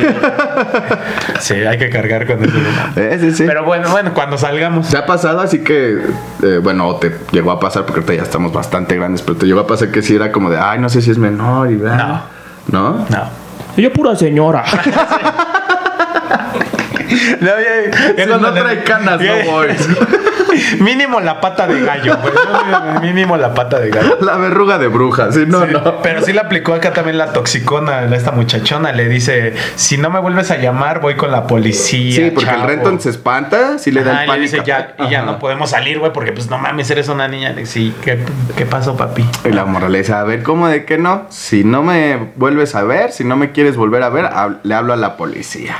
[SPEAKER 2] Sí, hay que cargar con eso.
[SPEAKER 1] Eh, sí, sí.
[SPEAKER 2] Pero bueno, bueno, cuando salgamos.
[SPEAKER 1] Se ha pasado, así que, eh, bueno, o te llegó a pasar, porque ahorita ya estamos bastante grandes, pero te llegó a pasar que sí era como de, ay, no sé si es menor y vea.
[SPEAKER 2] No.
[SPEAKER 1] ¿No?
[SPEAKER 2] No.
[SPEAKER 3] Yo pura señora.
[SPEAKER 2] No, ya- ya
[SPEAKER 1] Si
[SPEAKER 2] cuando
[SPEAKER 1] no trae canas,
[SPEAKER 2] ya-
[SPEAKER 1] no voy.
[SPEAKER 2] Mínimo la pata de gallo, güey. Mínimo la pata de gallo.
[SPEAKER 1] La verruga de bruja, sí, no,
[SPEAKER 2] Sí,
[SPEAKER 1] no.
[SPEAKER 2] Pero sí le aplicó acá también la toxicona a esta muchachona. Le dice, si no me vuelves a llamar, voy con la policía.
[SPEAKER 1] Sí, porque el
[SPEAKER 2] chavo".
[SPEAKER 1] Renton se espanta, sí le da
[SPEAKER 2] Ajá,
[SPEAKER 1] el
[SPEAKER 2] y le
[SPEAKER 1] pánico.
[SPEAKER 2] dice, ya, y ya no podemos salir, güey, porque pues no mames, eres una niña. Sí, ¿qué, qué pasó, papi?
[SPEAKER 1] Y la moraleja, a ver, ¿cómo de que no? Si no me vuelves a ver, si no me quieres volver a ver, le hablo a la policía.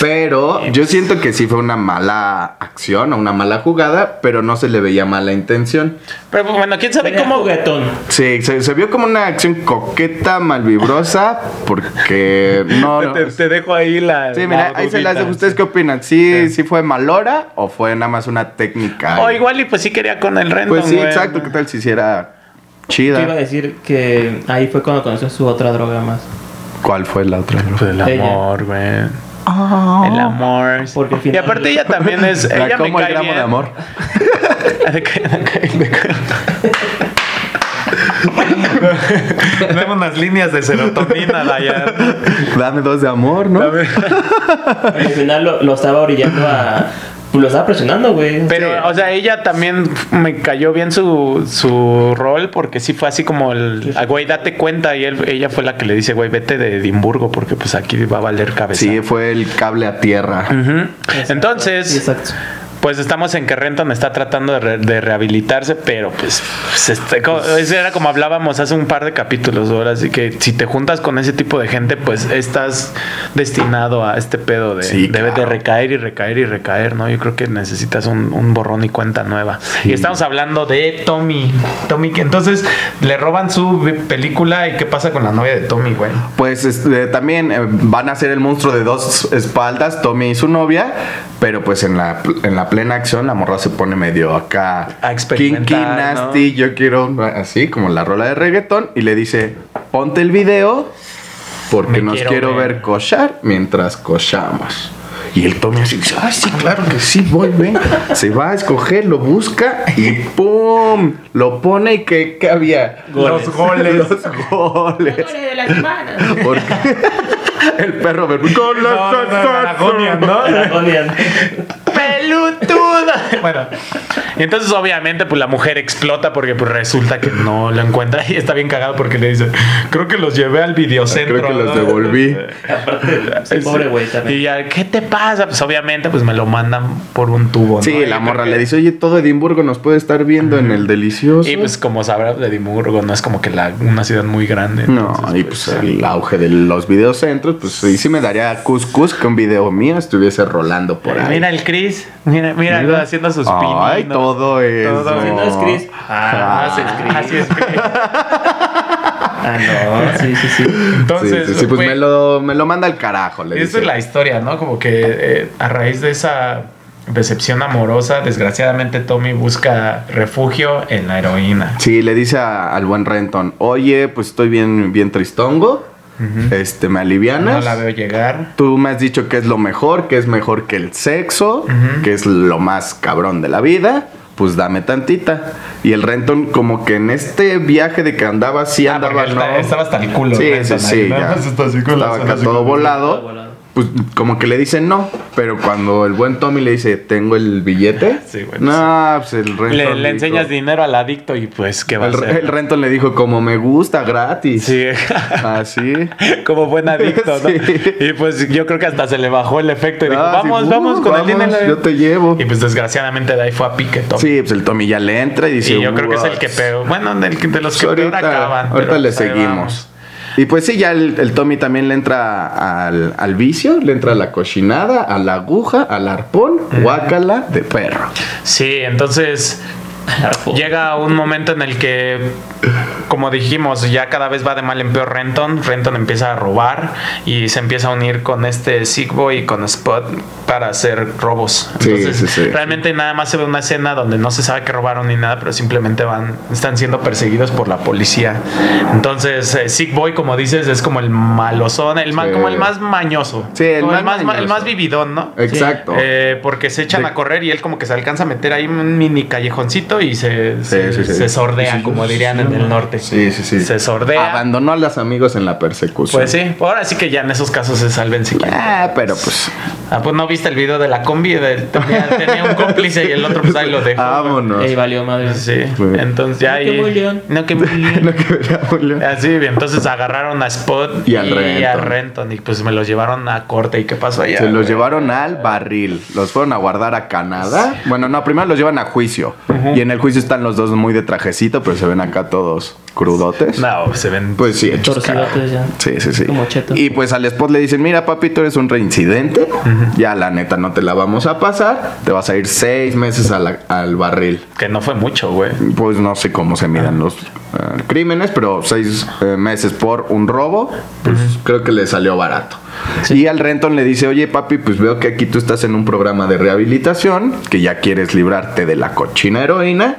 [SPEAKER 1] Pero yo siento que sí fue una mala acción o una mala jugada, pero no se le veía mala intención.
[SPEAKER 2] Pero bueno, quién sabe cómo.
[SPEAKER 3] juguetón.
[SPEAKER 1] Sí, se, se vio como una acción coqueta, malvibrosa, porque no...
[SPEAKER 2] Te, te dejo ahí la.
[SPEAKER 1] Sí, mira,
[SPEAKER 2] la
[SPEAKER 1] ahí se las dejo. ¿Ustedes qué opinan? ¿Sí, sí. fue malora o fue nada más una técnica?
[SPEAKER 2] O igual y pues sí quería con el Renton.
[SPEAKER 1] Pues sí,
[SPEAKER 2] güey.
[SPEAKER 1] exacto. ¿Qué tal si hiciera
[SPEAKER 3] Te iba a
[SPEAKER 1] chida?
[SPEAKER 3] decir que ahí fue cuando conoció su otra droga más.
[SPEAKER 1] ¿Cuál fue la otra?
[SPEAKER 2] Pues el
[SPEAKER 3] Ella.
[SPEAKER 2] amor, güey. El amor.
[SPEAKER 3] Porque
[SPEAKER 2] y aparte ella también es.
[SPEAKER 1] La
[SPEAKER 2] Ella me
[SPEAKER 1] como el
[SPEAKER 2] cae
[SPEAKER 1] gramo
[SPEAKER 2] bien.
[SPEAKER 1] de amor.
[SPEAKER 2] Dame unas líneas de serotonina, Dayan.
[SPEAKER 1] Dame dos de amor, ¿no?
[SPEAKER 2] Dame-
[SPEAKER 3] Al final lo, lo estaba orillando a. Pues lo estaba presionando, güey.
[SPEAKER 2] Pero,
[SPEAKER 1] Sí.
[SPEAKER 2] o sea, ella también me cayó bien su, su rol porque sí fue así como el, ah, güey, date cuenta y él, ella fue la que le dice, güey, vete de Edimburgo porque pues aquí va a valer cabeza.
[SPEAKER 1] Sí, fue el cable a tierra.
[SPEAKER 2] Ujú.
[SPEAKER 3] Exacto.
[SPEAKER 2] Entonces,
[SPEAKER 3] Sí, exacto.
[SPEAKER 2] Pues estamos en que Renton está tratando de, re- de rehabilitarse, pero pues, pues, este, era como hablábamos hace un par de capítulos, ahora así que si te juntas con ese tipo de gente, pues estás destinado a este pedo de
[SPEAKER 1] Sí,
[SPEAKER 2] de
[SPEAKER 1] claro.
[SPEAKER 2] recaer y recaer y recaer, ¿no? Yo creo que necesitas un, un borrón y cuenta nueva. Y estamos hablando de Tommy, Tommy, que entonces le roban su película y qué pasa con la novia de Tommy, güey.
[SPEAKER 1] Pues este, también eh, van a ser el monstruo de dos espaldas, Tommy y su novia, pero pues en la, en la plena acción la morra se pone medio acá
[SPEAKER 2] A experimentar,
[SPEAKER 1] kinky,
[SPEAKER 2] ¿no?
[SPEAKER 1] nasty, yo quiero así como la rola de reggaetón y le dice, ponte el video porque
[SPEAKER 2] Me
[SPEAKER 1] nos
[SPEAKER 2] quiero
[SPEAKER 1] quiero,
[SPEAKER 2] ver".
[SPEAKER 1] ver. cochar mientras cochamos. Y el Tommy así dice, ay, sí, claro que sí, voy, ven. Se va a escoger, lo busca y ¡pum! Lo pone y que, ¿qué había?
[SPEAKER 3] Goles.
[SPEAKER 1] Los goles. Los goles.
[SPEAKER 3] de la semana.
[SPEAKER 1] Porque el perro verde. Con la
[SPEAKER 2] No, no, no, Bueno, y entonces obviamente pues la mujer explota porque pues resulta que no lo encuentra y está bien cagado porque le dice, creo que los llevé al videocentro.
[SPEAKER 1] Creo que los
[SPEAKER 2] ¿no?"
[SPEAKER 1] devolví.
[SPEAKER 3] Sí, pobre güey también.
[SPEAKER 2] Y ya, ¿qué te pasa? Pues obviamente pues me lo mandan por un tubo.
[SPEAKER 1] Sí,
[SPEAKER 2] ¿no?
[SPEAKER 1] la morra
[SPEAKER 2] creo que-
[SPEAKER 1] le dice, oye, todo Edimburgo nos puede estar viendo en el delicioso.
[SPEAKER 2] Y pues como sabrás, Edimburgo no es como que la, una ciudad muy grande.
[SPEAKER 1] no,
[SPEAKER 2] entonces,
[SPEAKER 1] y pues el auge de los videocentros, pues sí, sí me daría cuscus que un video mío estuviese rolando por ahí.
[SPEAKER 2] Mira el Chris, mira, mira,
[SPEAKER 1] Mira.
[SPEAKER 2] haciendo sus
[SPEAKER 1] Ay,
[SPEAKER 2] pininos.
[SPEAKER 1] todo eso.
[SPEAKER 2] Todo.
[SPEAKER 3] Si no es Chris.
[SPEAKER 2] Ah,
[SPEAKER 3] Ah, es Chris.
[SPEAKER 2] así es Chris.
[SPEAKER 3] Ah, no, sí, sí, sí.
[SPEAKER 2] Entonces,
[SPEAKER 1] sí, sí, sí, pues me lo, me lo manda al carajo. Le
[SPEAKER 2] esa
[SPEAKER 1] dice.
[SPEAKER 2] es la historia, ¿no? Como que eh, a raíz de esa decepción amorosa, desgraciadamente Tommy busca refugio en la heroína.
[SPEAKER 1] Sí, le dice a- al buen Renton, oye, pues estoy bien, bien tristongo, este, me alivianas.
[SPEAKER 2] No la veo llegar.
[SPEAKER 1] Tú me has dicho que es lo mejor, que es mejor que el sexo, que es lo más cabrón de la vida. Pues dame tantita. Y el Renton, como que en este viaje de que andaba así,
[SPEAKER 2] Ah,
[SPEAKER 1] andaba,
[SPEAKER 2] porque
[SPEAKER 1] ¿no?
[SPEAKER 2] está- estaba hasta el culo.
[SPEAKER 1] Sí,
[SPEAKER 2] Renton,
[SPEAKER 1] sí, sí. ya.
[SPEAKER 2] más está así con
[SPEAKER 1] Estaba acá todo volado. Pues como que le dicen no. Pero cuando el buen Tommy le dice, tengo el billete.
[SPEAKER 2] Sí, güey,
[SPEAKER 1] No, pues el Renton.
[SPEAKER 2] Le, le
[SPEAKER 1] dijo-
[SPEAKER 2] enseñas dinero al adicto y pues, ¿qué va a
[SPEAKER 1] El,
[SPEAKER 2] hacer?
[SPEAKER 1] el Renton le dijo, como me gusta, gratis.
[SPEAKER 2] Sí.
[SPEAKER 1] Así.
[SPEAKER 2] Como buen adicto, ¿no?
[SPEAKER 1] Sí.
[SPEAKER 2] Y pues yo creo que hasta se le bajó el efecto y dijo,
[SPEAKER 1] Ah, sí,
[SPEAKER 2] vamos,
[SPEAKER 1] uh,
[SPEAKER 2] vamos con
[SPEAKER 1] vamos,
[SPEAKER 2] el dinero.
[SPEAKER 1] Yo te llevo.
[SPEAKER 2] Y pues desgraciadamente de ahí fue a pique Tommy.
[SPEAKER 1] Sí, pues el Tommy ya le entra y dice.
[SPEAKER 2] y yo creo que es el que peor. Bueno, que- de los que
[SPEAKER 1] Pues
[SPEAKER 2] peor
[SPEAKER 1] ahorita,
[SPEAKER 2] acaban.
[SPEAKER 1] ahorita
[SPEAKER 2] pero
[SPEAKER 1] le
[SPEAKER 2] pues
[SPEAKER 1] seguimos.
[SPEAKER 2] vamos.
[SPEAKER 1] Y pues sí, ya el, el Tommy también le entra al, al vicio, le entra a la cochinada, a la aguja, al arpón, guácala de perro.
[SPEAKER 2] Sí, entonces llega un momento en el que, como dijimos, ya cada vez va de mal en peor Renton. Renton empieza a robar y se empieza a unir con este Sigboy y con Spot para hacer robos. Entonces,
[SPEAKER 1] sí, sí.
[SPEAKER 2] realmente nada más se ve una escena donde no se sabe que robaron ni nada, pero simplemente van, están siendo perseguidos por la policía. Entonces, eh, Sigboy, como dices, es como el malozón, el mal, como el más mañoso.
[SPEAKER 1] Sí, el
[SPEAKER 2] Como
[SPEAKER 1] más
[SPEAKER 2] el más,
[SPEAKER 1] mañoso.
[SPEAKER 2] el más vividón, ¿no?
[SPEAKER 1] Exacto.
[SPEAKER 2] Eh, porque se echan
[SPEAKER 1] De-
[SPEAKER 2] a correr y él como que se alcanza a meter ahí un mini callejoncito y se, se,
[SPEAKER 1] sí, sí.
[SPEAKER 2] se sordea,
[SPEAKER 1] Sí, sí,
[SPEAKER 2] como
[SPEAKER 1] sí,
[SPEAKER 2] dirían en el norte.
[SPEAKER 1] Sí, sí, sí.
[SPEAKER 2] Se sordea.
[SPEAKER 1] Abandonó a los amigos en la persecución.
[SPEAKER 2] Pues sí, ahora sí que ya en esos casos se salven si quieren.
[SPEAKER 1] Ah, pero pues.
[SPEAKER 2] Ah, pues no viste el video de la combi, de- tenía, tenía un cómplice y el otro pues ahí lo dejó.
[SPEAKER 1] Vámonos.
[SPEAKER 3] Ey, valió madre.
[SPEAKER 2] Sí,
[SPEAKER 1] Muy-
[SPEAKER 2] entonces ya
[SPEAKER 3] No, que
[SPEAKER 2] ahí-
[SPEAKER 3] muy león.
[SPEAKER 2] No, que muy león.
[SPEAKER 1] Lo que veíamos, León.
[SPEAKER 2] Así, entonces agarraron a Spot
[SPEAKER 1] Y al Renton.
[SPEAKER 2] Renton, y pues me los llevaron a corte. ¿Y qué pasó allá?
[SPEAKER 1] Se los
[SPEAKER 2] güey?
[SPEAKER 1] llevaron al barril. Los fueron a guardar a Canadá. Bueno, no, primero los llevan a juicio. Y en el juicio están los dos muy de trajecito, pero se ven acá todos crudotes.
[SPEAKER 2] No, se ven.
[SPEAKER 1] Pues sí, hechos
[SPEAKER 3] ya.
[SPEAKER 1] Sí, sí, sí.
[SPEAKER 3] Como cheto.
[SPEAKER 1] Y pues al spot le dicen, mira papi, tú eres un reincidente. Ya la neta no te la vamos a pasar. Te vas a ir seis meses a la- al barril.
[SPEAKER 2] Que no fue mucho, güey.
[SPEAKER 1] Pues no sé cómo se midan los eh, crímenes, pero seis eh, meses por un robo, pues creo que le salió barato. Y al Renton le dice, oye papi, pues veo que aquí tú estás en un programa de rehabilitación, que ya quieres librarte de la cochina heroína.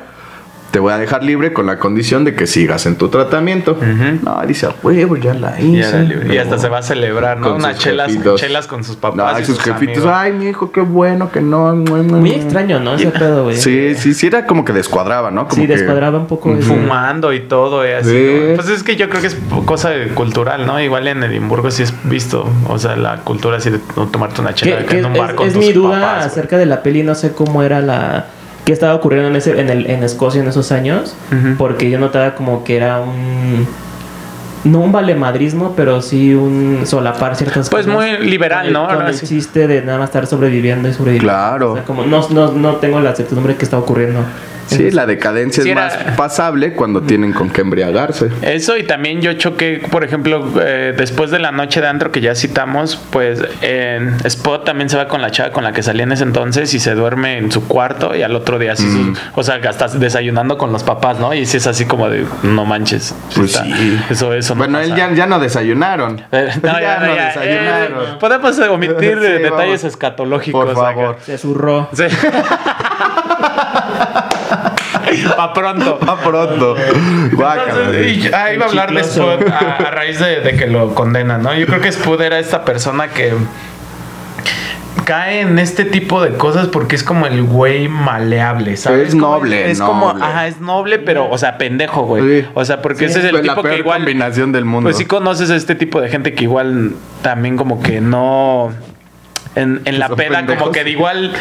[SPEAKER 1] Te voy a dejar libre con la condición de que sigas en tu tratamiento.
[SPEAKER 2] Ujú.
[SPEAKER 1] No, dice, a huevo, ya la
[SPEAKER 2] Y,
[SPEAKER 1] hice.
[SPEAKER 2] y hasta se va a celebrar, ¿no?
[SPEAKER 1] Con
[SPEAKER 2] Unas chelas, chelas con sus papás.
[SPEAKER 1] No,
[SPEAKER 2] y
[SPEAKER 1] sus jefitos,
[SPEAKER 2] amigos.
[SPEAKER 1] ay, mi hijo, qué bueno que no.
[SPEAKER 3] Muy
[SPEAKER 1] no".
[SPEAKER 3] extraño, ¿no? Ese pedo, güey.
[SPEAKER 1] Sí, sí, sí, era como que descuadraba, ¿no? Como
[SPEAKER 3] Sí,
[SPEAKER 1] que-
[SPEAKER 3] descuadraba un poco.
[SPEAKER 2] Fumando y todo, y así. Pues es que yo creo que es cosa de- cultural, ¿no? Igual en Edimburgo sí es visto, o sea, la cultura así de tomarte una chela en un
[SPEAKER 3] es,
[SPEAKER 2] bar con
[SPEAKER 3] es
[SPEAKER 2] tus
[SPEAKER 3] mi duda
[SPEAKER 2] papás,
[SPEAKER 3] acerca de la peli, no sé cómo era la... ¿Qué estaba ocurriendo en, ese, en, el, en Escocia en esos años? Porque yo notaba como que era un... No un valemadrismo, pero sí un solapar ciertas
[SPEAKER 2] Pues
[SPEAKER 3] cosas.
[SPEAKER 2] muy liberal,
[SPEAKER 3] Con el-
[SPEAKER 2] ¿no?
[SPEAKER 3] Con
[SPEAKER 2] Ahora
[SPEAKER 3] el
[SPEAKER 2] sí.
[SPEAKER 3] chiste de nada más estar sobreviviendo y sobreviviendo.
[SPEAKER 1] Claro.
[SPEAKER 3] O sea, como no, no, no tengo la certidumbre que está ocurriendo.
[SPEAKER 1] Sí, la decadencia
[SPEAKER 2] Sí,
[SPEAKER 1] es
[SPEAKER 2] era-
[SPEAKER 1] más pasable cuando tienen con qué embriagarse.
[SPEAKER 2] Eso y también yo choqué, por ejemplo, eh, después de la noche de antro que ya citamos, pues en Spot también se va con la chava con la que salía en ese entonces y se duerme en su cuarto y al otro día así,
[SPEAKER 1] Mm.
[SPEAKER 2] o sea, estás desayunando con los papás, ¿no? Y si es así como de, no manches.
[SPEAKER 1] Pues
[SPEAKER 2] está-
[SPEAKER 1] sí.
[SPEAKER 2] Eso, eso no
[SPEAKER 1] bueno, él ya, ya no desayunaron.
[SPEAKER 2] Eh, no,
[SPEAKER 1] ya,
[SPEAKER 2] ya,
[SPEAKER 1] no
[SPEAKER 2] ya,
[SPEAKER 1] desayunaron.
[SPEAKER 2] eh, podemos omitir
[SPEAKER 1] Sí,
[SPEAKER 2] eh, detalles
[SPEAKER 1] vamos.
[SPEAKER 2] escatológicos.
[SPEAKER 1] Por favor.
[SPEAKER 3] Se zurró.
[SPEAKER 2] Sí. Pa' pronto.
[SPEAKER 1] A pronto.
[SPEAKER 2] Entonces, y ahí va a hablar de. Spud a, a raíz de, de que lo condenan, ¿no? Yo creo que Spud era esta persona que cae en este tipo de cosas porque es como el güey maleable, ¿sabes?
[SPEAKER 1] Es
[SPEAKER 2] Como-
[SPEAKER 1] noble,
[SPEAKER 2] Es como,
[SPEAKER 1] noble.
[SPEAKER 2] ajá, es noble, pero, o sea, pendejo, güey.
[SPEAKER 1] Sí.
[SPEAKER 2] O sea, porque
[SPEAKER 3] Sí.
[SPEAKER 2] ese es el
[SPEAKER 1] Pues la
[SPEAKER 2] tipo que
[SPEAKER 1] peor
[SPEAKER 2] igual.
[SPEAKER 1] combinación del mundo.
[SPEAKER 2] Pues sí conoces a este tipo de gente que igual también como que no. En, en la peda, como
[SPEAKER 1] pendejos.
[SPEAKER 2] que de igual.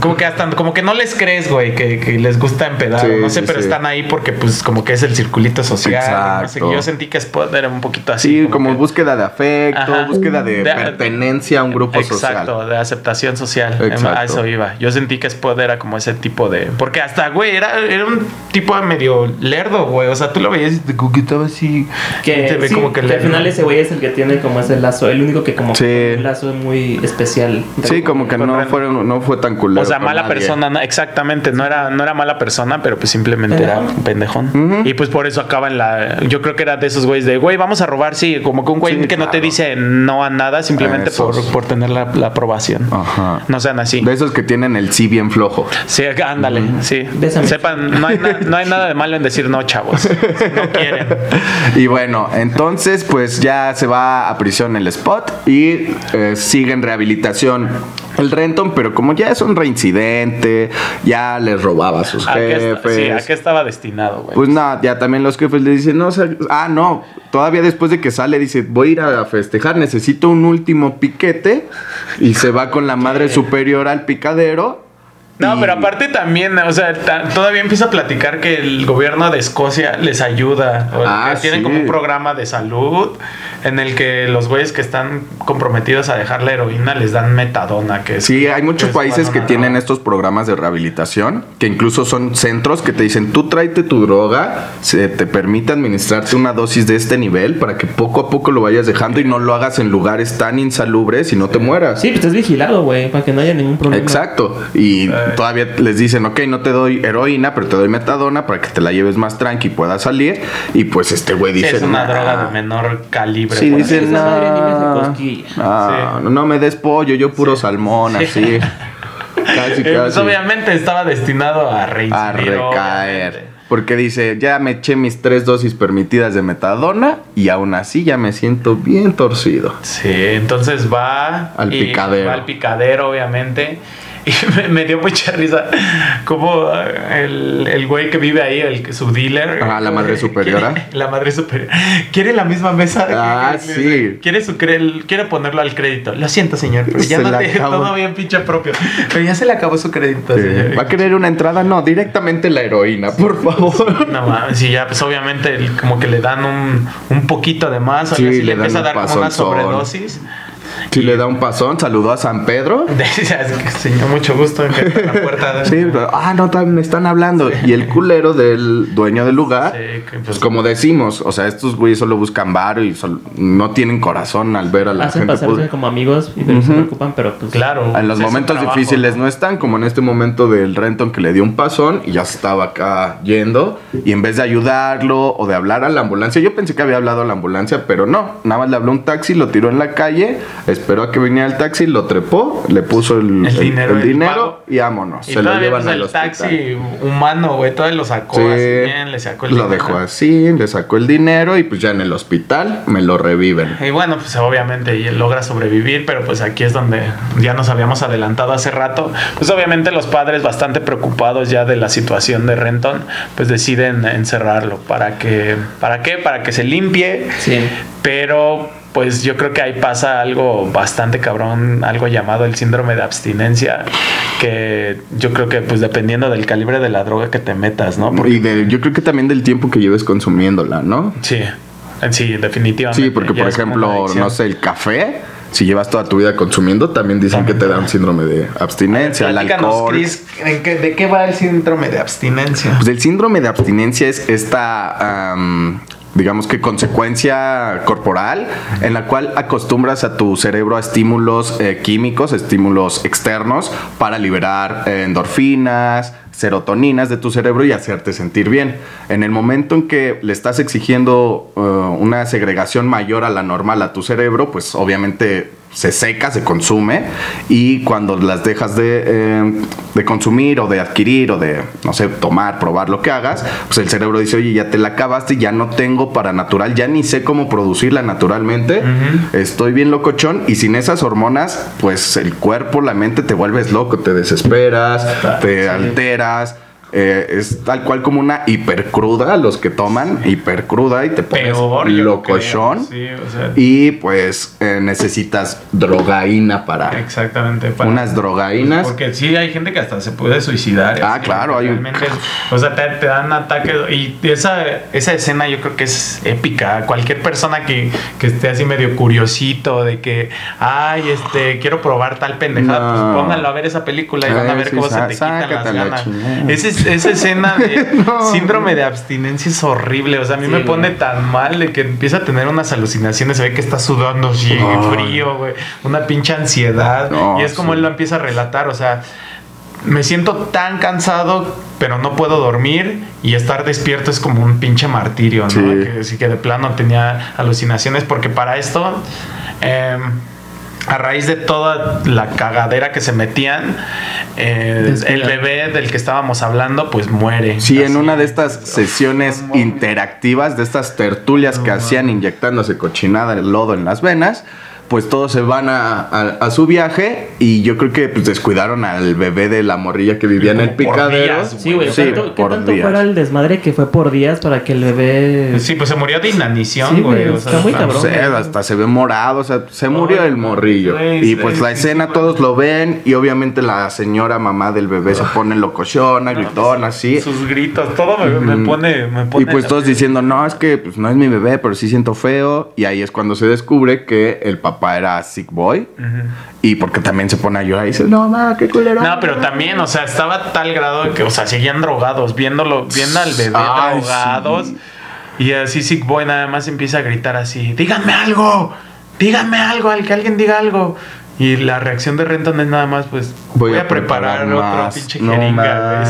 [SPEAKER 2] Como que hasta como que no les crees, güey, que, que les gusta empedar.
[SPEAKER 1] Sí,
[SPEAKER 2] no sé,
[SPEAKER 1] sí,
[SPEAKER 2] pero
[SPEAKER 1] sí.
[SPEAKER 2] están ahí porque, pues, como que es el circulito social. No sé,
[SPEAKER 1] Exacto.
[SPEAKER 2] yo sentí que Spot era un poquito así.
[SPEAKER 1] Sí, como
[SPEAKER 2] que-
[SPEAKER 1] búsqueda de afecto,
[SPEAKER 2] Ajá.
[SPEAKER 1] búsqueda de,
[SPEAKER 2] De-
[SPEAKER 1] pertenencia a un grupo
[SPEAKER 2] Exacto,
[SPEAKER 1] social.
[SPEAKER 2] de aceptación social.
[SPEAKER 1] Exacto.
[SPEAKER 2] A eso iba. Yo sentí que Spot era como ese tipo de. Porque hasta, güey, era, era un tipo de medio lerdo, güey. O sea, tú lo veías y te como que estaba así.
[SPEAKER 3] Que,
[SPEAKER 2] te ve como que
[SPEAKER 3] que al final ese güey es el que tiene como ese lazo, el único que como
[SPEAKER 1] Sí.
[SPEAKER 3] un lazo muy especial.
[SPEAKER 1] Sí, como que no
[SPEAKER 2] Ren-
[SPEAKER 1] fue, no fue tan culero
[SPEAKER 2] O sea, mala
[SPEAKER 1] nadie.
[SPEAKER 2] persona, no, exactamente, no era, no era mala persona, pero pues simplemente era un pendejón. Y pues por eso acaba en la. Yo creo que era de esos güeyes de, güey, vamos a robar, sí, como que un güey
[SPEAKER 1] Sí,
[SPEAKER 2] que no te dice no a nada simplemente por, por tener la, la aprobación.
[SPEAKER 1] Ajá.
[SPEAKER 2] No sean así.
[SPEAKER 1] De esos que tienen el sí bien flojo.
[SPEAKER 2] Sí, ándale, sí.
[SPEAKER 3] Bésame.
[SPEAKER 2] Sepan, no hay, na- no hay nada de malo en decir no, chavos. Si no quieren.
[SPEAKER 1] Y bueno, entonces pues ya se va a prisión el spot y eh, sigue en el Renton, pero como ya es un reincidente, ya les robaba a sus
[SPEAKER 2] ¿A qué,
[SPEAKER 1] jefes.
[SPEAKER 2] sí, ¿a qué estaba destinado, güey?
[SPEAKER 1] Pues nada, ya también los jefes le dicen, no, o sea, ah, no, todavía después de que sale dice, voy a ir a festejar, necesito un último piquete y se va con la madre superior al picadero.
[SPEAKER 2] No,
[SPEAKER 1] y-
[SPEAKER 2] pero aparte también, o sea, todavía empieza a platicar que el gobierno de Escocia les ayuda. O
[SPEAKER 1] Ah,
[SPEAKER 2] que tienen
[SPEAKER 1] sí.
[SPEAKER 2] como un programa de salud en el que los güeyes que están comprometidos a dejar la heroína les dan metadona, que es...
[SPEAKER 1] Sí, hay muchos
[SPEAKER 2] es
[SPEAKER 1] países que tienen
[SPEAKER 2] droga.
[SPEAKER 1] estos programas de rehabilitación, que incluso son centros que te dicen, tú tráete tu droga, se te permite administrarte una dosis de este nivel para que poco a poco lo vayas dejando y no lo hagas en lugares tan insalubres y no te mueras.
[SPEAKER 3] Sí, pues estás vigilado, güey, para que no haya ningún problema.
[SPEAKER 1] Exacto. Y todavía les dicen, ok, no te doy heroína, pero te doy metadona para que te la lleves más tranqui y puedas salir. Y pues este güey
[SPEAKER 2] Sí,
[SPEAKER 1] dice,
[SPEAKER 2] es una
[SPEAKER 1] "Nah".
[SPEAKER 2] droga de menor calibre.
[SPEAKER 1] Sí, no,
[SPEAKER 3] cosquillas".
[SPEAKER 1] ah, no me des pollo, yo puro salmón, así. Casi,
[SPEAKER 2] Eh, pues
[SPEAKER 1] casi.
[SPEAKER 2] obviamente estaba destinado a reincidir.
[SPEAKER 1] a recaer.
[SPEAKER 2] obviamente.
[SPEAKER 1] Porque dice, ya me eché mis tres dosis permitidas de metadona y aún así ya me siento bien torcido.
[SPEAKER 2] Sí, entonces va
[SPEAKER 1] Al
[SPEAKER 2] y
[SPEAKER 1] picadero.
[SPEAKER 2] Va al picadero, obviamente. Y me, dio mucha risa como eh, el, el güey que vive ahí, el, su dealer.
[SPEAKER 1] Ah, la madre
[SPEAKER 2] eh,
[SPEAKER 1] superiora.
[SPEAKER 2] quiere- la madre superior. Quiere la misma mesa.
[SPEAKER 1] Ah,
[SPEAKER 2] que-
[SPEAKER 1] sí.
[SPEAKER 2] Quiere, su cre- quiere ponerlo al crédito. Lo siento, señor, pero ya
[SPEAKER 1] Se
[SPEAKER 2] no te todo bien pinche propio. Pero ya se le acabó su crédito, señor.
[SPEAKER 1] ¿Va a querer una entrada? No, directamente la heroína, por favor.
[SPEAKER 2] No mames, sí, ya, pues obviamente como que le dan un, un poquito de más, o
[SPEAKER 1] Sí,
[SPEAKER 2] algo así,
[SPEAKER 1] le
[SPEAKER 2] empieza a dar como una sobredosis.
[SPEAKER 1] Si le da un pasón, saludó a San Pedro.
[SPEAKER 2] Decía, "Es que, señor, mucho gusto en que la puerta.
[SPEAKER 1] Sí, pero, ah, no, me están hablando. Y el culero del dueño del lugar,
[SPEAKER 2] Sí, que,
[SPEAKER 1] pues
[SPEAKER 2] pues,
[SPEAKER 1] como decimos, o sea, estos güeyes solo buscan varo y no tienen corazón al ver a la
[SPEAKER 3] Hacen
[SPEAKER 1] gente.
[SPEAKER 3] pasarse
[SPEAKER 1] pues,
[SPEAKER 3] como amigos y pero se preocupan, pero pues.
[SPEAKER 2] claro.
[SPEAKER 1] En los momentos
[SPEAKER 2] trabajo,
[SPEAKER 1] difíciles
[SPEAKER 2] ¿no?
[SPEAKER 1] no están, como en este momento del Renton que le dio un pasón y ya se estaba acá yendo. Y en vez de ayudarlo o de hablar a la ambulancia, yo pensé que había hablado a la ambulancia, pero no. Nada más le habló un taxi, lo tiró en la calle, esperó a que viniera el taxi, lo trepó, le puso el,
[SPEAKER 2] dinero,
[SPEAKER 1] el
[SPEAKER 2] el
[SPEAKER 1] dinero y vámonos.
[SPEAKER 2] Y
[SPEAKER 1] se lo
[SPEAKER 2] todavía
[SPEAKER 1] llevan
[SPEAKER 2] pues,
[SPEAKER 1] al
[SPEAKER 2] el
[SPEAKER 1] hospital.
[SPEAKER 2] taxi humano, güey, todavía lo sacó
[SPEAKER 1] Sí,
[SPEAKER 2] así bien, le sacó el
[SPEAKER 1] lo
[SPEAKER 2] dinero.
[SPEAKER 1] dejó así, le sacó el dinero y pues ya en el hospital me lo reviven.
[SPEAKER 2] Y bueno, pues obviamente y él logra sobrevivir, pero pues aquí es donde ya nos habíamos adelantado hace rato. Pues obviamente los padres bastante preocupados ya de la situación de Renton, pues deciden encerrarlo para que para qué? Para que se limpie,
[SPEAKER 3] Sí.
[SPEAKER 2] pero pues yo creo que ahí pasa algo bastante cabrón, algo llamado el síndrome de abstinencia, que yo creo que pues dependiendo del calibre de la droga que te metas, ¿no? Porque
[SPEAKER 1] Y de, yo creo que también del tiempo que lleves consumiéndola, ¿no?
[SPEAKER 2] sí, sí, definitivamente.
[SPEAKER 1] Sí, porque por ejemplo, no sé, el café, si llevas toda tu vida consumiendo, también dicen que te da un síndrome de abstinencia, el alcohol.
[SPEAKER 2] Chris, ¿en qué- ¿de qué va el síndrome de abstinencia?
[SPEAKER 1] Pues el síndrome de abstinencia es esta, am, digamos que consecuencia corporal en la cual acostumbras a tu cerebro a estímulos eh, químicos, estímulos externos para liberar eh, endorfinas, serotoninas de tu cerebro y hacerte sentir bien. En el momento en que le estás exigiendo eh, una segregación mayor a la normal a tu cerebro, pues obviamente se seca, se consume y cuando las dejas de, eh, de consumir o de adquirir o de, no sé, tomar, probar lo que hagas, pues el cerebro dice, oye, ya te la acabaste, ya no tengo para natural, ya ni sé cómo producirla naturalmente, estoy bien locochón y sin esas hormonas, pues el cuerpo, la mente te vuelves loco, te desesperas, te alteras. Eh, es tal cual como una hipercruda, los que toman hipercruda y te pones
[SPEAKER 2] Peor,
[SPEAKER 1] locochón.
[SPEAKER 2] creo, sí, o sea,
[SPEAKER 1] Y pues eh, necesitas drogaína para
[SPEAKER 2] exactamente. para-
[SPEAKER 1] unas drogaínas.
[SPEAKER 2] Porque sí, hay gente que hasta se puede suicidar.
[SPEAKER 1] Ah, claro, hay un-
[SPEAKER 2] O sea, te, te dan ataques. Y esa, esa escena yo creo que es épica. Cualquier persona que, que esté así medio curiosito de que, ay, este, quiero probar tal pendejada,
[SPEAKER 1] No.
[SPEAKER 2] pues pónganlo a ver esa película y van a
[SPEAKER 1] Eh,
[SPEAKER 2] ver
[SPEAKER 1] sí,
[SPEAKER 2] cómo se te quitan las
[SPEAKER 1] sácate la
[SPEAKER 2] ganas. Esa escena de
[SPEAKER 1] No.
[SPEAKER 2] síndrome de abstinencia es horrible. O sea, a mí
[SPEAKER 3] Sí,
[SPEAKER 2] me
[SPEAKER 3] güey.
[SPEAKER 2] pone tan mal de que empieza a tener unas alucinaciones. Se ve que está sudando así, frío, güey. Una pinche ansiedad.
[SPEAKER 1] No,
[SPEAKER 2] y es como
[SPEAKER 1] sí.
[SPEAKER 2] él lo empieza a relatar. O sea, me siento tan cansado, pero no puedo dormir y estar despierto es como un pinche martirio, ¿no?
[SPEAKER 1] Sí.
[SPEAKER 2] Que, sí que de plano tenía alucinaciones porque para esto... em, a raíz de toda la cagadera que se metían, eh, el bebé del que estábamos hablando, pues muere.
[SPEAKER 1] Sí, en una de estas sesiones interactivas, de estas tertulias que hacían inyectándose cochinada de lodo en las venas, pues todos se van a, a- a su viaje y yo creo que pues descuidaron al bebé de la morrilla que vivía en el picadero.
[SPEAKER 2] días,
[SPEAKER 3] Sí, güey.
[SPEAKER 1] Sí,
[SPEAKER 3] ¿Tanto, ¿Qué
[SPEAKER 1] por
[SPEAKER 3] tanto
[SPEAKER 1] días.
[SPEAKER 3] fuera el desmadre que fue por días para que el bebé.
[SPEAKER 2] Sí, pues se murió de inanición,
[SPEAKER 3] Sí,
[SPEAKER 2] güey. o sea,
[SPEAKER 3] está muy
[SPEAKER 2] no
[SPEAKER 3] cabrón.
[SPEAKER 1] No sé, hasta se ve morado, o sea, se murió el morrillo.
[SPEAKER 2] güey,
[SPEAKER 1] Y pues la escena
[SPEAKER 2] sí,
[SPEAKER 1] todos lo ven y obviamente la señora mamá del bebé se pone locochona, gritona, así.
[SPEAKER 2] Sus gritos, todo me, me pone, me pone.
[SPEAKER 1] Y pues todos diciendo, no, es que pues, no es mi bebé, pero sí siento feo. Y ahí es cuando se descubre que el papá era sick boy. Y porque también se pone a llorar y dice, no, ma, qué culero.
[SPEAKER 2] No, pero también, o sea, estaba a tal grado de que, o sea, seguían drogados, viéndolo, viendo al bebé
[SPEAKER 1] Ay,
[SPEAKER 2] drogados.
[SPEAKER 1] sí.
[SPEAKER 2] Y así Sick Boy nada más empieza a gritar así, díganme algo, díganme algo, al que alguien diga algo. Y la reacción de Renton es nada más, pues, voy, a preparar, otro
[SPEAKER 1] más.
[SPEAKER 2] pinche
[SPEAKER 1] No
[SPEAKER 2] jeringa.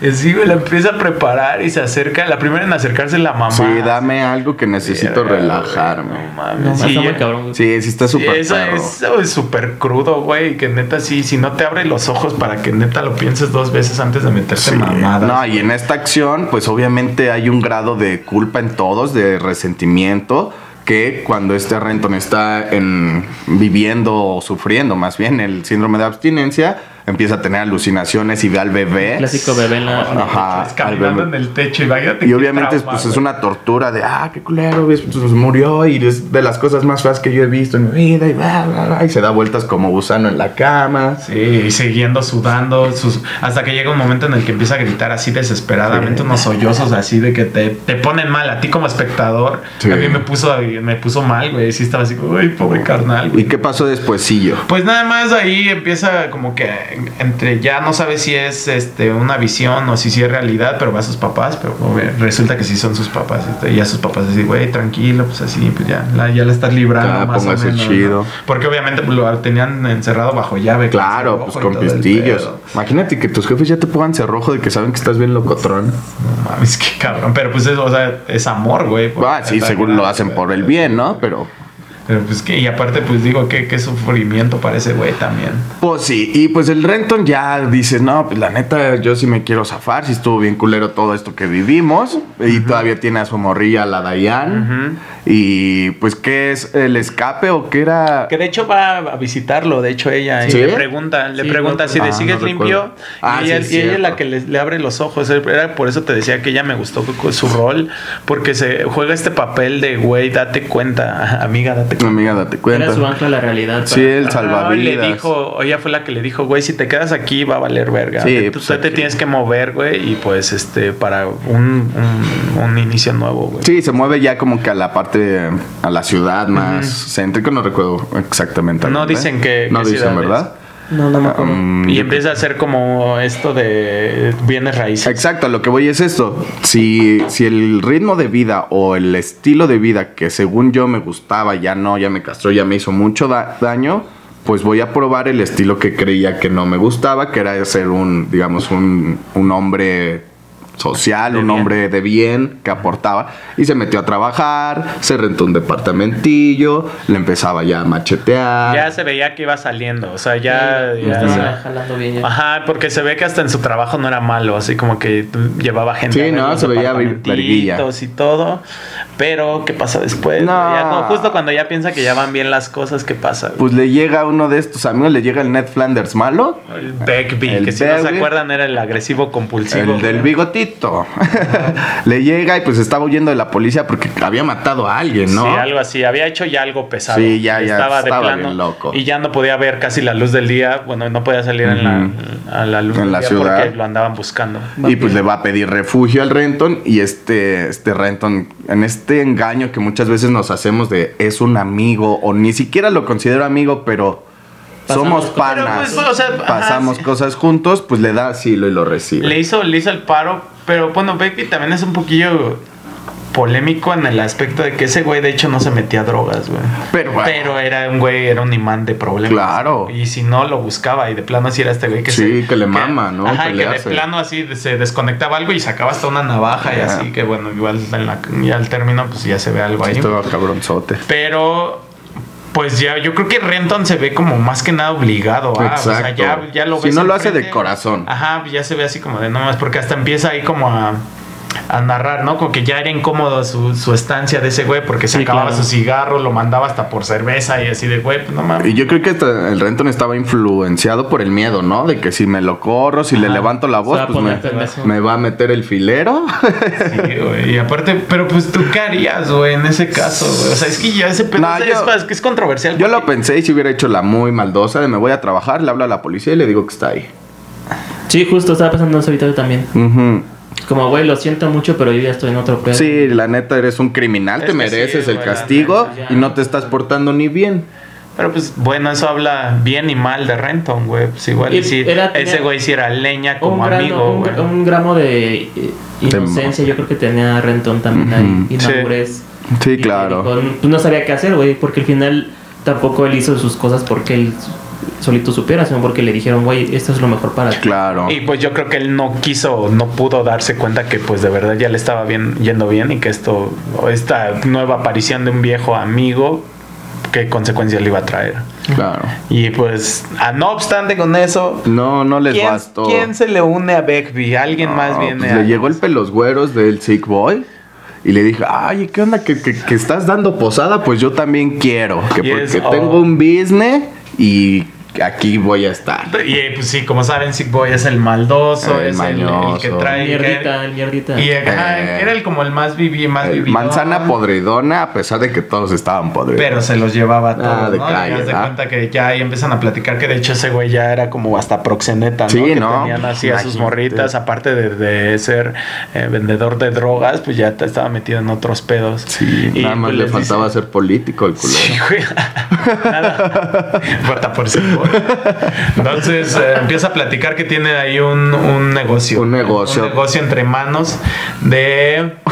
[SPEAKER 2] Es güey, la empieza a preparar y se acerca. La primera en acercarse es la mamá.
[SPEAKER 1] Sí, dame algo que necesito relajarme.
[SPEAKER 2] No mames.
[SPEAKER 3] No,
[SPEAKER 2] Sí,
[SPEAKER 3] cabrón.
[SPEAKER 1] Sí, sí está
[SPEAKER 2] Sí,
[SPEAKER 1] súper perro.
[SPEAKER 2] eso es súper crudo, güey. Que neta, sí, si no te abre los ojos para que neta lo pienses dos veces antes de meterte
[SPEAKER 1] Sí.
[SPEAKER 2] mamadas.
[SPEAKER 1] No, y en esta acción, pues obviamente hay un grado de culpa en todos, de resentimiento, que cuando este Renton está en, viviendo o sufriendo más bien el síndrome de abstinencia, empieza a tener alucinaciones y ve al bebé.
[SPEAKER 3] Clásico bebé en la. el
[SPEAKER 1] Ajá,
[SPEAKER 2] Pues caminando en el techo.
[SPEAKER 1] Y
[SPEAKER 2] qué
[SPEAKER 1] obviamente
[SPEAKER 2] trauma,
[SPEAKER 1] pues, es una tortura de, ah, qué culero, ves, pues, murió y es de las cosas más feas que yo he visto en mi vida y, bla, bla, bla, y se da vueltas como gusano en la cama.
[SPEAKER 2] Sí, y siguiendo sudando, sus- hasta que llega un momento en el que empieza a gritar así desesperadamente,
[SPEAKER 1] Sí.
[SPEAKER 2] unos sollozos así de que te, te ponen mal a ti como espectador.
[SPEAKER 1] Sí.
[SPEAKER 2] A mí me puso, me puso mal, güey. Sí, estaba así, uy, pobre carnal. güey".
[SPEAKER 1] ¿Y qué pasó despuésillo?
[SPEAKER 2] Pues nada más ahí empieza como que entre ya no sabe si es este una visión o si es realidad, pero va a sus papás, pero resulta que sí son sus papás. este, y ya sus papás así, güey, tranquilo, pues así, pues ya, la, ya la estás librando
[SPEAKER 1] Ya,
[SPEAKER 2] más o menos. ¿no?
[SPEAKER 1] chido.
[SPEAKER 2] Porque obviamente pues, lo tenían encerrado bajo llave.
[SPEAKER 1] Claro, pues con pistillos. Imagínate que tus jefes ya te pongan cerrojo de que saben que estás bien locotrón.
[SPEAKER 2] No mames, qué cabrón. Pero pues eso, o sea, es amor, güey.
[SPEAKER 1] Ah, sí, seguro lo hacen por el bien, ¿no? Pero
[SPEAKER 2] Pero pues que, y aparte, pues digo, qué, qué sufrimiento para ese güey también.
[SPEAKER 1] Pues sí, y pues el Renton ya dice, no, pues la neta, yo sí me quiero zafar, si estuvo bien culero todo esto que vivimos, y todavía tiene a su morrilla, la Dayan, y pues, ¿qué es el escape o qué era?
[SPEAKER 2] Que de hecho va a visitarlo, de hecho ella y le pregunta, le
[SPEAKER 3] Sí,
[SPEAKER 2] pregunta
[SPEAKER 3] no,
[SPEAKER 2] si de
[SPEAKER 1] ah,
[SPEAKER 2] sigues
[SPEAKER 1] no
[SPEAKER 2] limpio.
[SPEAKER 1] Ah,
[SPEAKER 2] y, ella,
[SPEAKER 1] sí,
[SPEAKER 2] y ella es la que le, le abre los ojos. Era por eso te decía que ella me gustó su rol, porque se juega este papel de güey, date cuenta, amiga, date cuenta.
[SPEAKER 1] Amiga, date cuenta.
[SPEAKER 3] Era su ancla la realidad.
[SPEAKER 1] Sí,
[SPEAKER 3] para-
[SPEAKER 1] el
[SPEAKER 2] Ah,
[SPEAKER 1] salvavidas.
[SPEAKER 2] le dijo, ella fue la que le dijo, güey, si te quedas aquí va a valer verga.
[SPEAKER 1] Sí,
[SPEAKER 2] Tú
[SPEAKER 1] pues,
[SPEAKER 2] te
[SPEAKER 1] aquí.
[SPEAKER 2] tienes que mover, güey, y pues este, para un, un, un inicio nuevo, güey.
[SPEAKER 1] Sí, se mueve ya como que a la parte, a la ciudad más céntrica, no recuerdo exactamente.
[SPEAKER 2] No dicen que-
[SPEAKER 1] No
[SPEAKER 2] qué
[SPEAKER 1] dicen,
[SPEAKER 2] ciudad es.
[SPEAKER 3] No, no me acuerdo.
[SPEAKER 1] Um,
[SPEAKER 2] Y empieza a hacer como esto de bienes raíces.
[SPEAKER 1] Exacto, lo que voy es esto. Si, si el ritmo de vida o el estilo de vida que según yo me gustaba ya no, ya me castró, ya me hizo mucho da- daño, pues voy a probar el estilo que creía que no me gustaba, que era ser un, digamos, un, un hombre social,
[SPEAKER 2] De
[SPEAKER 1] un
[SPEAKER 2] bien.
[SPEAKER 1] hombre de bien que aportaba y se metió a trabajar, se rentó un departamentillo, le empezaba ya a machetear.
[SPEAKER 2] Ya se veía que iba saliendo, o sea, ya...
[SPEAKER 3] Sí,
[SPEAKER 2] ya-
[SPEAKER 3] jalando bien.
[SPEAKER 2] Ajá, porque se ve que hasta en su trabajo no era malo, así como que llevaba gente
[SPEAKER 1] Sí,
[SPEAKER 2] a
[SPEAKER 1] no, se veía
[SPEAKER 2] y todo. Pero, ¿qué pasa después?
[SPEAKER 1] No.
[SPEAKER 2] Ya justo cuando ya piensa que ya van bien las cosas, ¿qué pasa?
[SPEAKER 1] Pues le llega uno de estos amigos, le llega el Ned Flanders malo.
[SPEAKER 2] el Beckby,
[SPEAKER 1] el
[SPEAKER 2] que si no se acuerdan era el agresivo compulsivo.
[SPEAKER 1] El del bigotito. Le llega y pues estaba huyendo de la policía porque había matado a alguien, ¿no?
[SPEAKER 2] Sí, algo así. Había hecho ya algo pesado.
[SPEAKER 1] Sí, ya, ya,
[SPEAKER 2] Estaba de plano.
[SPEAKER 1] bien loco.
[SPEAKER 2] Y ya no podía ver casi la luz del día. Bueno, no podía salir en la, a la luz
[SPEAKER 1] En
[SPEAKER 2] del
[SPEAKER 1] la
[SPEAKER 2] día
[SPEAKER 1] ciudad.
[SPEAKER 2] porque lo andaban buscando.
[SPEAKER 1] Y pues le va a pedir refugio al Renton y este, este Renton, en este engaño que muchas veces nos hacemos de es un amigo o ni siquiera lo considero amigo, pero
[SPEAKER 3] Pasamos
[SPEAKER 1] somos panas,
[SPEAKER 2] pues, o sea, ajá,
[SPEAKER 1] pasamos
[SPEAKER 2] sí.
[SPEAKER 1] cosas juntos, pues le da asilo y lo recibe.
[SPEAKER 2] Le hizo, le hizo el paro. Pero bueno, Beckby también es un poquillo polémico en el aspecto de que ese güey de hecho no se metía a drogas, güey.
[SPEAKER 1] Pero bueno.
[SPEAKER 2] Pero era un güey, era un imán de problemas.
[SPEAKER 1] Claro.
[SPEAKER 2] Y si no, lo buscaba y de plano así era este güey que
[SPEAKER 1] Sí,
[SPEAKER 2] se...
[SPEAKER 1] que le mama, ¿no?
[SPEAKER 2] Ajá, que de
[SPEAKER 1] Pelearse.
[SPEAKER 2] plano así se desconectaba algo y sacaba hasta una navaja y así que bueno, igual en la, ya al término pues ya se ve algo ahí.
[SPEAKER 1] Estaba cabronzote.
[SPEAKER 2] Pero pues ya yo creo que Renton se ve como más que nada obligado a, o sea,
[SPEAKER 1] Exacto.
[SPEAKER 2] ya, ya lo
[SPEAKER 1] Si no lo hace de corazón.
[SPEAKER 2] Ajá, ya se ve así como de no más, porque hasta empieza ahí como a, a narrar, ¿no? Como que ya era incómodo su, su estancia de ese güey porque se
[SPEAKER 3] Sí,
[SPEAKER 2] acababa
[SPEAKER 3] claro.
[SPEAKER 2] su cigarro, lo mandaba hasta por cerveza y así de güey, pues no mames.
[SPEAKER 1] Y yo creo que el Renton estaba influenciado por el miedo, ¿no? De que si me lo corro, si le levanto la voz, pues me, va a meter el filero.
[SPEAKER 2] Sí, güey. Y aparte, pero pues tú qué harías, güey, en ese caso, güey. O sea, es que ya ese pedo
[SPEAKER 1] No,
[SPEAKER 2] es,
[SPEAKER 1] yo-
[SPEAKER 2] es que es controversial.
[SPEAKER 1] Yo lo pensé y si hubiera hecho la muy maldosa de me voy a trabajar, le hablo a la policía y le digo que está ahí.
[SPEAKER 3] Sí, justo estaba pensando en eso ahorita también.
[SPEAKER 1] Ujú.
[SPEAKER 3] Como, güey, lo siento mucho, pero yo ya estoy en otro pedo.
[SPEAKER 1] Sí, la neta eres un criminal,
[SPEAKER 2] Es
[SPEAKER 1] te mereces
[SPEAKER 2] sí,
[SPEAKER 1] el
[SPEAKER 2] güey,
[SPEAKER 1] castigo
[SPEAKER 3] neta, ya.
[SPEAKER 1] y no te estás portando ni bien.
[SPEAKER 2] Pero pues bueno, eso habla bien y mal de Renton, güey. Pues igual
[SPEAKER 3] Y era- tenía-
[SPEAKER 2] ese güey sí era leña como
[SPEAKER 3] grano-
[SPEAKER 2] amigo,
[SPEAKER 3] un,
[SPEAKER 2] güey.
[SPEAKER 3] un gramo de eh, inocencia, yo creo que tenía Renton también ahí. Y
[SPEAKER 1] Ujú.
[SPEAKER 3] madurez.
[SPEAKER 1] Sí,
[SPEAKER 3] Y
[SPEAKER 1] claro.
[SPEAKER 3] dijo, pues no sabía qué hacer, güey, porque al final tampoco él hizo sus cosas porque él solito supiera, sino porque le dijeron, güey, esto es lo mejor para ti.
[SPEAKER 1] Claro.
[SPEAKER 2] Y pues yo creo que él no quiso, no pudo darse cuenta que pues de verdad ya le estaba bien, yendo bien y que esto, esta nueva aparición de un viejo amigo, qué consecuencias le iba a traer.
[SPEAKER 1] Claro.
[SPEAKER 2] Y pues, a no obstante con eso,
[SPEAKER 1] No, no les
[SPEAKER 2] ¿quién,
[SPEAKER 1] bastó.
[SPEAKER 2] quién se le une a Beckby? Alguien más viene
[SPEAKER 1] pues
[SPEAKER 2] a-
[SPEAKER 1] le llegó el pelos güeros del Sick Boy y le dije, ay, ¿qué onda? ¿Que, que, que estás dando posada? Pues yo también quiero. Que porque
[SPEAKER 2] oh.
[SPEAKER 1] tengo un business y aquí voy a estar.
[SPEAKER 2] Y eh, pues sí, como saben, Sick Boy es el maldoso,
[SPEAKER 1] El
[SPEAKER 2] es el- el, que trae...
[SPEAKER 3] mierdita, el mierdita.
[SPEAKER 2] Y ajá,
[SPEAKER 1] Eh.
[SPEAKER 2] era el como el más viví, más
[SPEAKER 1] El
[SPEAKER 2] vividor.
[SPEAKER 1] manzana podridona, a pesar de que todos estaban podridos.
[SPEAKER 2] Pero se los llevaba a todos,
[SPEAKER 1] Ah, de
[SPEAKER 2] ¿no?
[SPEAKER 1] calle,
[SPEAKER 2] y haz de
[SPEAKER 1] ¿ah?
[SPEAKER 2] cuenta que ya ahí empiezan a platicar que de hecho ese güey ya era como hasta proxeneta, ¿no?
[SPEAKER 1] Sí,
[SPEAKER 2] que
[SPEAKER 1] ¿no?
[SPEAKER 2] tenían así a sus morritas, aparte de, de ser eh, vendedor de drogas, pues ya te estaba metido en otros pedos.
[SPEAKER 1] Sí,
[SPEAKER 2] Y,
[SPEAKER 1] nada más
[SPEAKER 2] pues,
[SPEAKER 1] le faltaba
[SPEAKER 2] dice-
[SPEAKER 1] ser político el culero.
[SPEAKER 2] Sí, güey. Nada. Vota por sí, Entonces eh, empieza a platicar que tiene ahí un, un negocio.
[SPEAKER 1] Un negocio.
[SPEAKER 2] Un negocio entre manos de. eh.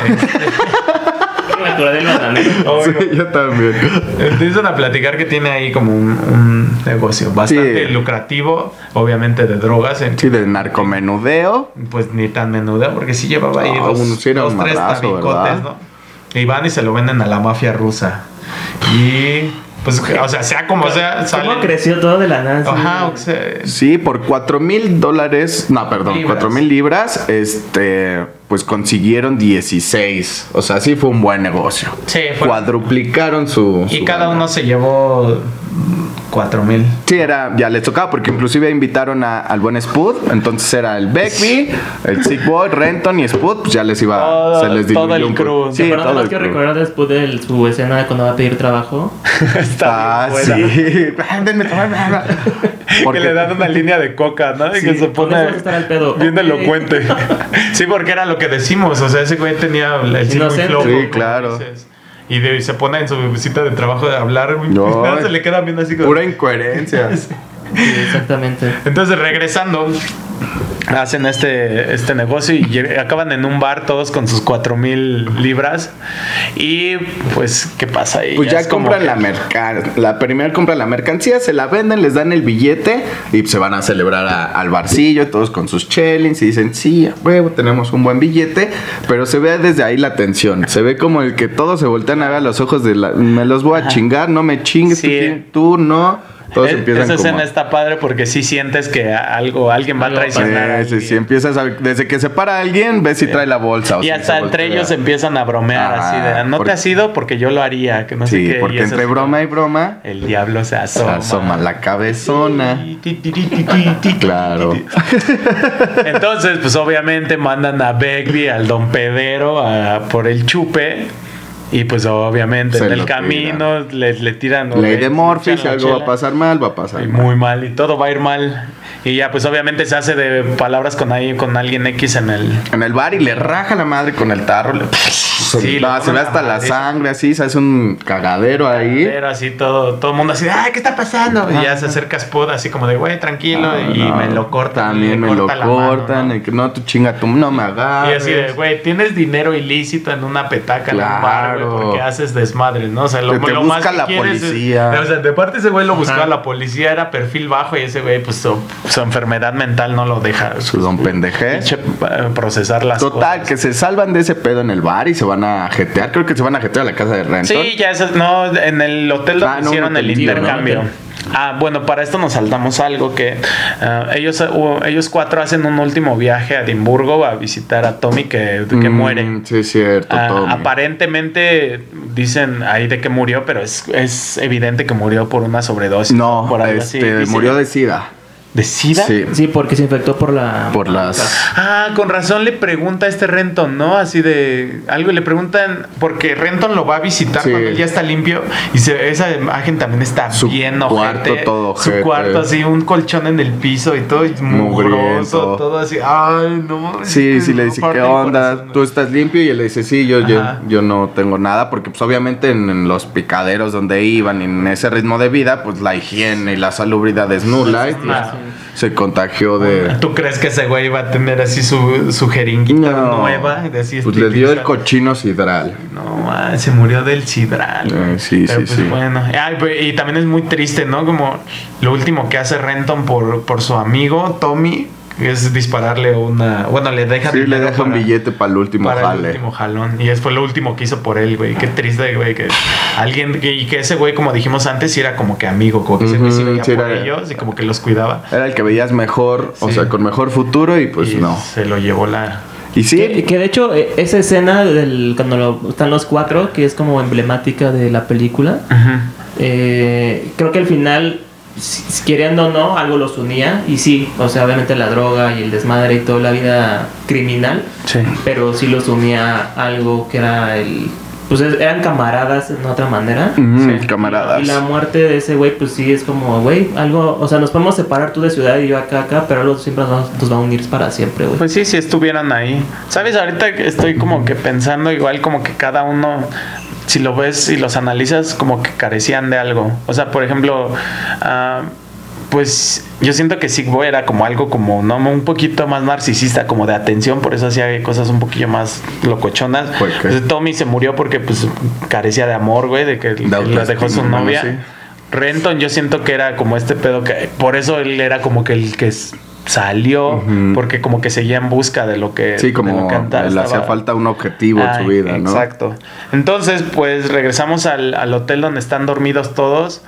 [SPEAKER 1] Sí, yo también.
[SPEAKER 2] Empiezan a platicar que tiene ahí como un, un negocio bastante
[SPEAKER 1] Sí.
[SPEAKER 2] lucrativo, obviamente de drogas. En,
[SPEAKER 1] Sí, de narcomenudeo.
[SPEAKER 2] Pues ni tan menudo, porque sí llevaba ahí
[SPEAKER 1] No,
[SPEAKER 2] dos,
[SPEAKER 1] uno sí
[SPEAKER 2] dos,
[SPEAKER 1] un
[SPEAKER 2] tres
[SPEAKER 1] madrazo,
[SPEAKER 2] tabicotes,
[SPEAKER 1] ¿verdad?
[SPEAKER 2] ¿no? Y van y se lo venden a la mafia rusa. Y pues, o sea, sea como sea,
[SPEAKER 3] ¿Cómo
[SPEAKER 2] salen-
[SPEAKER 3] creció todo de la nada?
[SPEAKER 2] Ajá, o sea,
[SPEAKER 1] Sí, por cuatro mil dólares, no, perdón,
[SPEAKER 2] Libras.
[SPEAKER 1] cuatro mil libras, este, pues consiguieron 16. O sea, sí fue un buen negocio.
[SPEAKER 2] Sí, fue-
[SPEAKER 1] Cuadruplicaron su.
[SPEAKER 2] Y
[SPEAKER 1] su
[SPEAKER 2] cada uno se llevó cuatro mil.
[SPEAKER 1] Sí, era, ya les tocaba, porque inclusive invitaron a- al buen Spud, entonces era el Beckby, el Sick Boy, Renton y Spud, pues ya les iba,
[SPEAKER 2] Todo-
[SPEAKER 1] se les
[SPEAKER 2] todo
[SPEAKER 1] diluyó
[SPEAKER 2] el crew.
[SPEAKER 1] Sí,
[SPEAKER 3] Pero nada más
[SPEAKER 1] el
[SPEAKER 3] que recordar después de su escena de cuando va a pedir trabajo.
[SPEAKER 2] Está
[SPEAKER 1] Ah, sí. Denme
[SPEAKER 2] Que le dan una línea de coca, ¿no? Y que se pone bien elocuente. sí, porque era lo que decimos. O sea, ese güey tenía el sí muy flojo.
[SPEAKER 1] Sí, claro.
[SPEAKER 2] dices. Y, de- y se pone en su cita de trabajo de hablar.
[SPEAKER 1] No,
[SPEAKER 2] nada, se le queda viendo así como...
[SPEAKER 1] Pura incoherencia.
[SPEAKER 3] Sí, exactamente.
[SPEAKER 2] Entonces, regresando, hacen este, este negocio y acaban en un bar todos con sus cuatro mil libras. Y pues, ¿qué pasa ahí?
[SPEAKER 1] Pues ya
[SPEAKER 2] como
[SPEAKER 1] compran
[SPEAKER 2] que-
[SPEAKER 1] la mercancía. La primera compran la mercancía, se la venden, les dan el billete y se van a celebrar a- al barcillo, todos con sus chelings y dicen, sí, a huevo, tenemos un buen billete. Pero se ve desde ahí la tensión. Se ve como el que todos se voltean a ver a los ojos de la, me los voy a chingar, no me chingues, tú
[SPEAKER 2] Sí.
[SPEAKER 1] quién- tú, no. Todos
[SPEAKER 2] Es-
[SPEAKER 1] empiezan
[SPEAKER 2] esa
[SPEAKER 1] como...
[SPEAKER 2] escena está padre porque sí sientes que algo, alguien va a
[SPEAKER 3] a
[SPEAKER 2] traicionar. a
[SPEAKER 1] Sí, sí, sí, empiezas a desde que se para alguien, ves si trae la bolsa. o
[SPEAKER 2] Y hasta entre ellos empiezan a bromear
[SPEAKER 1] Ah,
[SPEAKER 2] así de, no
[SPEAKER 1] porque-
[SPEAKER 2] te has ido porque yo lo haría, que no sé
[SPEAKER 1] Sí,
[SPEAKER 2] qué. y
[SPEAKER 1] porque entre broma y broma
[SPEAKER 2] El diablo se
[SPEAKER 1] se
[SPEAKER 2] asoma.
[SPEAKER 1] asoma la cabezona. Claro.
[SPEAKER 2] Entonces, pues obviamente mandan a Begbie, al don Pedero, a- por el chupe. Y pues obviamente
[SPEAKER 1] Se
[SPEAKER 2] en el camino le, le tiran.
[SPEAKER 1] Ley
[SPEAKER 2] le
[SPEAKER 1] de Morphy, si algo va a pasar mal, va a pasar
[SPEAKER 2] Y
[SPEAKER 1] mal.
[SPEAKER 2] muy mal, y todo va a ir mal. Y ya, pues obviamente se hace de palabras con ahí, con alguien X en el.
[SPEAKER 1] En el bar y le raja la madre con el tarro. le- se,
[SPEAKER 2] Sí, le
[SPEAKER 1] se ve hasta
[SPEAKER 2] la
[SPEAKER 1] sangre así, se hace un cagadero ahí.
[SPEAKER 2] Pero así todo, todo el mundo así, ¡ay, qué está pasando! Y ya se acerca Spud así como de, güey, tranquilo.
[SPEAKER 1] Ah,
[SPEAKER 2] y
[SPEAKER 1] no,
[SPEAKER 2] me lo cortan.
[SPEAKER 1] También me lo
[SPEAKER 2] corta la mano,
[SPEAKER 1] cortan.
[SPEAKER 2] ¿no?
[SPEAKER 1] y que no, tú chinga, tú no me
[SPEAKER 2] Y
[SPEAKER 1] agarres.
[SPEAKER 2] así de, güey, tienes dinero ilícito en una petaca en un bar, güey,
[SPEAKER 1] Claro.
[SPEAKER 2] porque haces desmadre, ¿no? O sea, lo,
[SPEAKER 1] Te- te
[SPEAKER 2] lo más
[SPEAKER 1] busca
[SPEAKER 2] que
[SPEAKER 1] la
[SPEAKER 2] quieres es-
[SPEAKER 1] policía.
[SPEAKER 2] o sea, de parte ese güey lo buscaba
[SPEAKER 3] Ajá.
[SPEAKER 2] la policía, era perfil bajo y ese güey, pues su, su enfermedad mental no lo deja
[SPEAKER 1] Su don pendejé.
[SPEAKER 2] pinche, eh, procesar las
[SPEAKER 1] Total,
[SPEAKER 2] cosas.
[SPEAKER 1] que se salvan de ese pedo en el bar y se van a jetear. Creo que se van a jetear a la casa de Renton.
[SPEAKER 2] Sí, ya eso, no, en el hotel donde
[SPEAKER 1] Ah, no,
[SPEAKER 2] hicieron el intercambio. Ah, bueno, para esto nos saltamos algo que ah, ellos, uh, ellos cuatro hacen un último viaje a Edimburgo a visitar a Tommy que, que
[SPEAKER 1] Mm,
[SPEAKER 2] muere.
[SPEAKER 1] Sí, es cierto.
[SPEAKER 2] Ah,
[SPEAKER 1] Tommy.
[SPEAKER 2] aparentemente dicen ahí de que murió, pero es, es evidente que murió por una sobredosis.
[SPEAKER 1] No,
[SPEAKER 2] por algo
[SPEAKER 1] este, murió de sida.
[SPEAKER 2] ¿De sida?
[SPEAKER 1] Sí.
[SPEAKER 3] Sí, porque se infectó por la.
[SPEAKER 1] Por las.
[SPEAKER 2] Ah, con razón le pregunta a este Renton, ¿no? Así de algo le preguntan porque Renton lo va a visitar
[SPEAKER 1] Sí.
[SPEAKER 2] cuando él ya está limpio y se- esa imagen también está
[SPEAKER 1] Su
[SPEAKER 2] bien
[SPEAKER 1] cuarto
[SPEAKER 2] ojete.
[SPEAKER 1] todo
[SPEAKER 2] Su
[SPEAKER 1] ojete.
[SPEAKER 2] cuarto así un colchón en el piso y todo y mugroso, todo así. Ay, no.
[SPEAKER 1] Sí, sí, le dice, ¿qué onda?
[SPEAKER 2] corazón,
[SPEAKER 1] ¿Tú estás limpio? Y él le dice, sí, yo, yo, yo no tengo nada, porque pues obviamente en, en los picaderos donde iban, en ese ritmo de vida, pues la higiene y la salubridad es nula. y, pues. Se contagió de...
[SPEAKER 2] ¿Tú crees que ese güey iba a tener así su, su jeringuita
[SPEAKER 1] No,
[SPEAKER 2] nueva? De así
[SPEAKER 1] pues le dio el cochino sidral.
[SPEAKER 2] No, man, se murió del sidral.
[SPEAKER 1] Eh, sí,
[SPEAKER 2] Pero,
[SPEAKER 1] sí,
[SPEAKER 2] pues,
[SPEAKER 1] sí.
[SPEAKER 2] Bueno, Ay, pues, y también es muy triste, ¿no? Como lo último que hace Renton por, por su amigo Tommy es dispararle una. Bueno, le deja
[SPEAKER 1] Sí, le deja un billete para el último
[SPEAKER 2] para el último jalón. Y eso fue lo último que hizo por él, güey. Qué triste, güey. Que alguien. que- y que ese güey, como dijimos antes, sí era como que amigo, como que
[SPEAKER 1] Ujú,
[SPEAKER 2] veía
[SPEAKER 1] sí
[SPEAKER 2] por
[SPEAKER 1] era-
[SPEAKER 2] ellos y como que los cuidaba.
[SPEAKER 1] Era el que veías mejor, o sea, con mejor futuro y pues
[SPEAKER 2] y
[SPEAKER 1] no.
[SPEAKER 2] Se lo llevó la.
[SPEAKER 1] Y sí,
[SPEAKER 3] Que, que de hecho, eh, esa escena del, cuando lo- están los cuatro, que es como emblemática de la película, eh, creo que al final, si, queriendo o no, algo los unía. Y sí, o sea, obviamente la droga y el desmadre y toda la vida criminal,
[SPEAKER 2] Sí.
[SPEAKER 3] pero sí los unía algo que era el. Pues es- eran camaradas de otra manera.
[SPEAKER 1] ujú,
[SPEAKER 2] Sí.
[SPEAKER 1] camaradas.
[SPEAKER 3] Y la muerte de ese güey, pues sí es como, güey, algo, o sea, nos podemos separar tú de ciudad y yo acá, acá, pero algo siempre nos, nos va a unir para siempre, güey.
[SPEAKER 2] Pues sí, si estuvieran ahí. ¿Sabes? Ahorita estoy como que pensando igual como que cada uno, si lo ves y los analizas, como que carecían de algo. O sea, por ejemplo, ah, pues yo siento que Sick Boy era como algo como, ¿no? Un poquito más narcisista, como de atención, por eso hacía cosas un poquillo más locochonas.
[SPEAKER 1] ¿Por qué?
[SPEAKER 2] Entonces, Tommy se murió porque pues carecía de amor, güey, de que la dejó su novia.
[SPEAKER 1] sí.
[SPEAKER 2] Renton yo siento que era como este pedo que por eso él era como que el que salió porque como que seguía en busca de lo que
[SPEAKER 1] Sí,
[SPEAKER 2] de
[SPEAKER 1] como
[SPEAKER 2] lo que anta-
[SPEAKER 1] le hacía falta un objetivo en su vida, ¿no?
[SPEAKER 2] Exacto. Entonces, pues regresamos al, al hotel donde están dormidos todos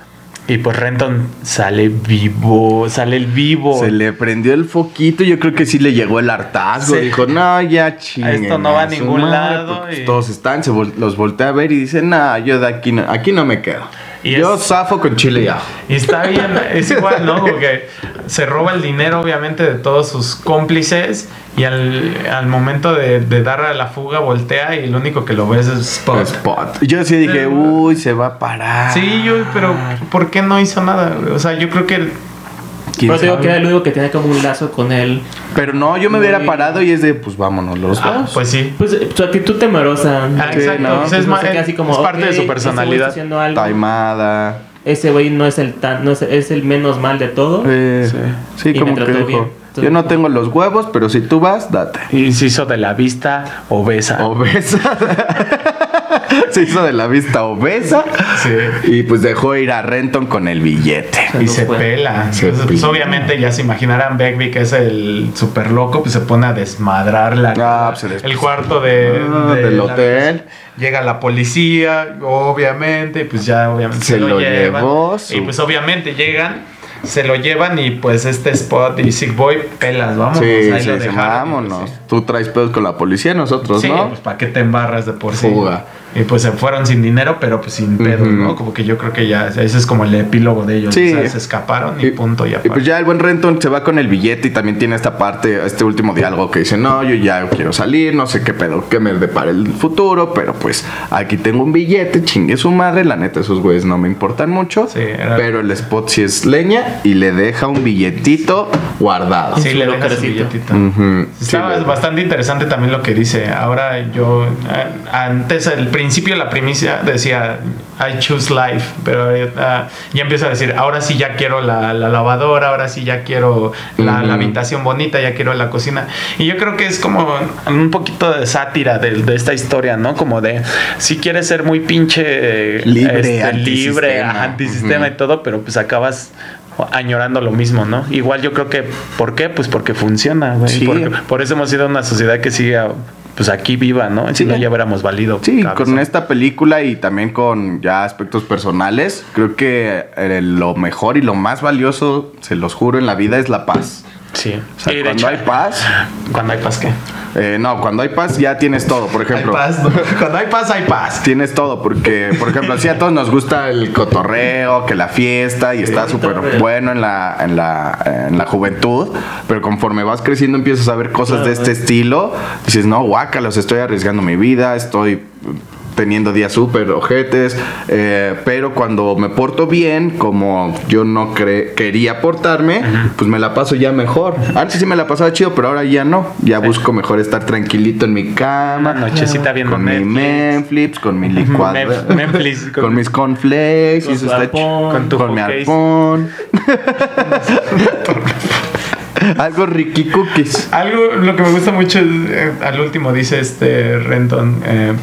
[SPEAKER 2] y pues Renton sale vivo, sale el vivo.
[SPEAKER 1] Se le prendió el foquito yo creo que sí le llegó el hartazgo.
[SPEAKER 2] Sí.
[SPEAKER 1] Dijo, no, ya chinguen.
[SPEAKER 2] Esto no va a ningún
[SPEAKER 1] madre",
[SPEAKER 2] lado y-
[SPEAKER 1] Todos están, se vol- los voltea a ver y dice, no, yo de aquí no, aquí no me quedo.
[SPEAKER 2] Y
[SPEAKER 1] yo
[SPEAKER 2] es-
[SPEAKER 1] zafo con chile y ajo.
[SPEAKER 2] Y está bien, es igual, ¿no? Como que se roba el dinero, obviamente, de todos sus cómplices. Y al, al momento de, de dar a la fuga, voltea y lo único que lo ves es Spot.
[SPEAKER 1] Spot. Yo sí dije, uy, se va a parar.
[SPEAKER 2] Sí, yo, pero ¿por qué no hizo nada? O sea, yo creo que.
[SPEAKER 1] ¿Quién
[SPEAKER 3] Pero te digo
[SPEAKER 1] sabe?
[SPEAKER 3] que era el único que tenía como un lazo con él.
[SPEAKER 1] Pero no, yo me hubiera parado y es de, pues vámonos los
[SPEAKER 2] Ah,
[SPEAKER 1] dos.
[SPEAKER 2] pues sí.
[SPEAKER 3] Pues eh, su actitud temerosa.
[SPEAKER 2] Ah,
[SPEAKER 1] Sí,
[SPEAKER 2] exacto.
[SPEAKER 1] ¿no?
[SPEAKER 2] Pues
[SPEAKER 3] Pues
[SPEAKER 2] es,
[SPEAKER 3] sé qué, así como,
[SPEAKER 2] es parte de su personalidad.
[SPEAKER 3] haciendo algo.
[SPEAKER 1] Taimada.
[SPEAKER 3] Ese güey no es el tan, no es, es el menos mal de todo.
[SPEAKER 1] Eh, sí,
[SPEAKER 3] me
[SPEAKER 1] como que dijo, yo no tengo los huevos, pero si tú vas, date.
[SPEAKER 2] Y se hizo de la vista obesa.
[SPEAKER 1] Obesa. se hizo de la vista obesa.
[SPEAKER 2] Sí.
[SPEAKER 1] Y pues dejó ir a Renton con el billete.
[SPEAKER 2] Y se
[SPEAKER 3] fue.
[SPEAKER 2] pela.
[SPEAKER 1] Se
[SPEAKER 2] Entonces, pues, obviamente ya se imaginarán Begbie que es el super loco, pues se pone a desmadrar la,
[SPEAKER 1] Ah, pues,
[SPEAKER 2] el cuarto de,
[SPEAKER 1] Ah, del
[SPEAKER 2] la-
[SPEAKER 1] hotel.
[SPEAKER 2] Llega la policía, obviamente, y pues ya obviamente
[SPEAKER 1] Se lo
[SPEAKER 2] llevan.
[SPEAKER 1] llevó su-
[SPEAKER 2] Y pues obviamente llegan, se lo llevan y pues este Spot y Sick Boy pelas, vamos.
[SPEAKER 1] Sí,
[SPEAKER 2] ahí
[SPEAKER 1] sí,
[SPEAKER 2] lo dejaron,
[SPEAKER 1] vámonos.
[SPEAKER 2] pues, sí.
[SPEAKER 1] Tú traes pedos con la policía, nosotros,
[SPEAKER 2] Sí,
[SPEAKER 1] ¿no?
[SPEAKER 2] pues para qué te embarras de por sí.
[SPEAKER 1] Fuga.
[SPEAKER 2] Y pues se fueron sin dinero, pero pues sin pedos,
[SPEAKER 1] Ujú.
[SPEAKER 2] ¿no? Como que yo creo que ya, ese es como el epílogo de ellos.
[SPEAKER 1] Sí.
[SPEAKER 2] o sea, se escaparon y, punto, ya.
[SPEAKER 1] Y pues ya el buen Renton se va con el billete y también tiene esta parte, este último diálogo que dice, no, yo ya quiero salir, no sé qué pedo, que me depare el futuro, pero pues aquí tengo un billete, chingue su madre, la neta esos güeyes no me importan mucho,
[SPEAKER 2] Sí, era-
[SPEAKER 1] pero el spot sí es leña y le deja un billetito guardado.
[SPEAKER 2] Sí,
[SPEAKER 3] su
[SPEAKER 2] le su
[SPEAKER 3] lockercito.
[SPEAKER 2] billetito.
[SPEAKER 1] Ujú, sí,
[SPEAKER 2] Estaba
[SPEAKER 1] le-
[SPEAKER 2] bastante interesante también lo que dice. Ahora yo, eh, antes, al principio la primicia decía, I choose life, pero ah, ya empieza a decir, ahora sí ya quiero la, la lavadora, ahora sí ya quiero la, la habitación bonita, ya quiero la cocina. Y yo creo que es como un poquito de sátira de, de esta historia, ¿no? Como de, si quieres ser muy pinche eh,
[SPEAKER 1] Libre,
[SPEAKER 2] este, libre,
[SPEAKER 1] antisistema.
[SPEAKER 2] y todo, pero pues acabas añorando lo mismo, ¿no? Igual yo creo que, ¿por qué? Pues porque funciona, güey.
[SPEAKER 1] Sí.
[SPEAKER 2] Por eso hemos sido una sociedad que sigue, pues aquí viva, ¿no? Si
[SPEAKER 1] Sí.
[SPEAKER 2] no ya hubiéramos valido.
[SPEAKER 1] Sí,
[SPEAKER 2] cabeza.
[SPEAKER 1] con esta película y también con ya aspectos personales, creo que eh, lo mejor y lo más valioso, se los juro, en la vida es la paz.
[SPEAKER 2] Sí.
[SPEAKER 1] O sea, cuando
[SPEAKER 2] hecho-
[SPEAKER 1] hay paz,
[SPEAKER 2] Cuando hay paz, ¿qué?
[SPEAKER 1] eh, no, cuando hay paz ya tienes todo, por ejemplo.
[SPEAKER 2] Cuando hay paz, hay paz.
[SPEAKER 1] Tienes todo, porque, por ejemplo, sí a todos nos gusta el cotorreo, que la fiesta, y está súper bueno en la, en, la, en la juventud, pero conforme vas creciendo empiezas a ver cosas de este
[SPEAKER 3] eh.
[SPEAKER 1] estilo, dices, no, guaca, los estoy arriesgando mi vida, estoy teniendo días súper ojetes, eh, pero cuando me porto bien, como yo no cre- quería portarme, pues me la paso ya mejor. Antes sí me la pasaba chido, pero ahora ya no. Ya busco mejor estar tranquilito en mi cama,
[SPEAKER 2] Una nochecita viendo
[SPEAKER 1] con mi
[SPEAKER 2] Netflix.
[SPEAKER 1] Netflix, con mi licuadora,
[SPEAKER 2] Netflix,
[SPEAKER 1] con,
[SPEAKER 2] con-
[SPEAKER 1] mis cornflakes,
[SPEAKER 3] Con
[SPEAKER 1] y eso
[SPEAKER 3] tu
[SPEAKER 1] está
[SPEAKER 3] arpón.
[SPEAKER 1] ch-
[SPEAKER 2] Con tu
[SPEAKER 1] con mi arpón. Algo ricky cookies.
[SPEAKER 2] Algo, lo que me gusta mucho es, eh, al último dice este Renton, eh,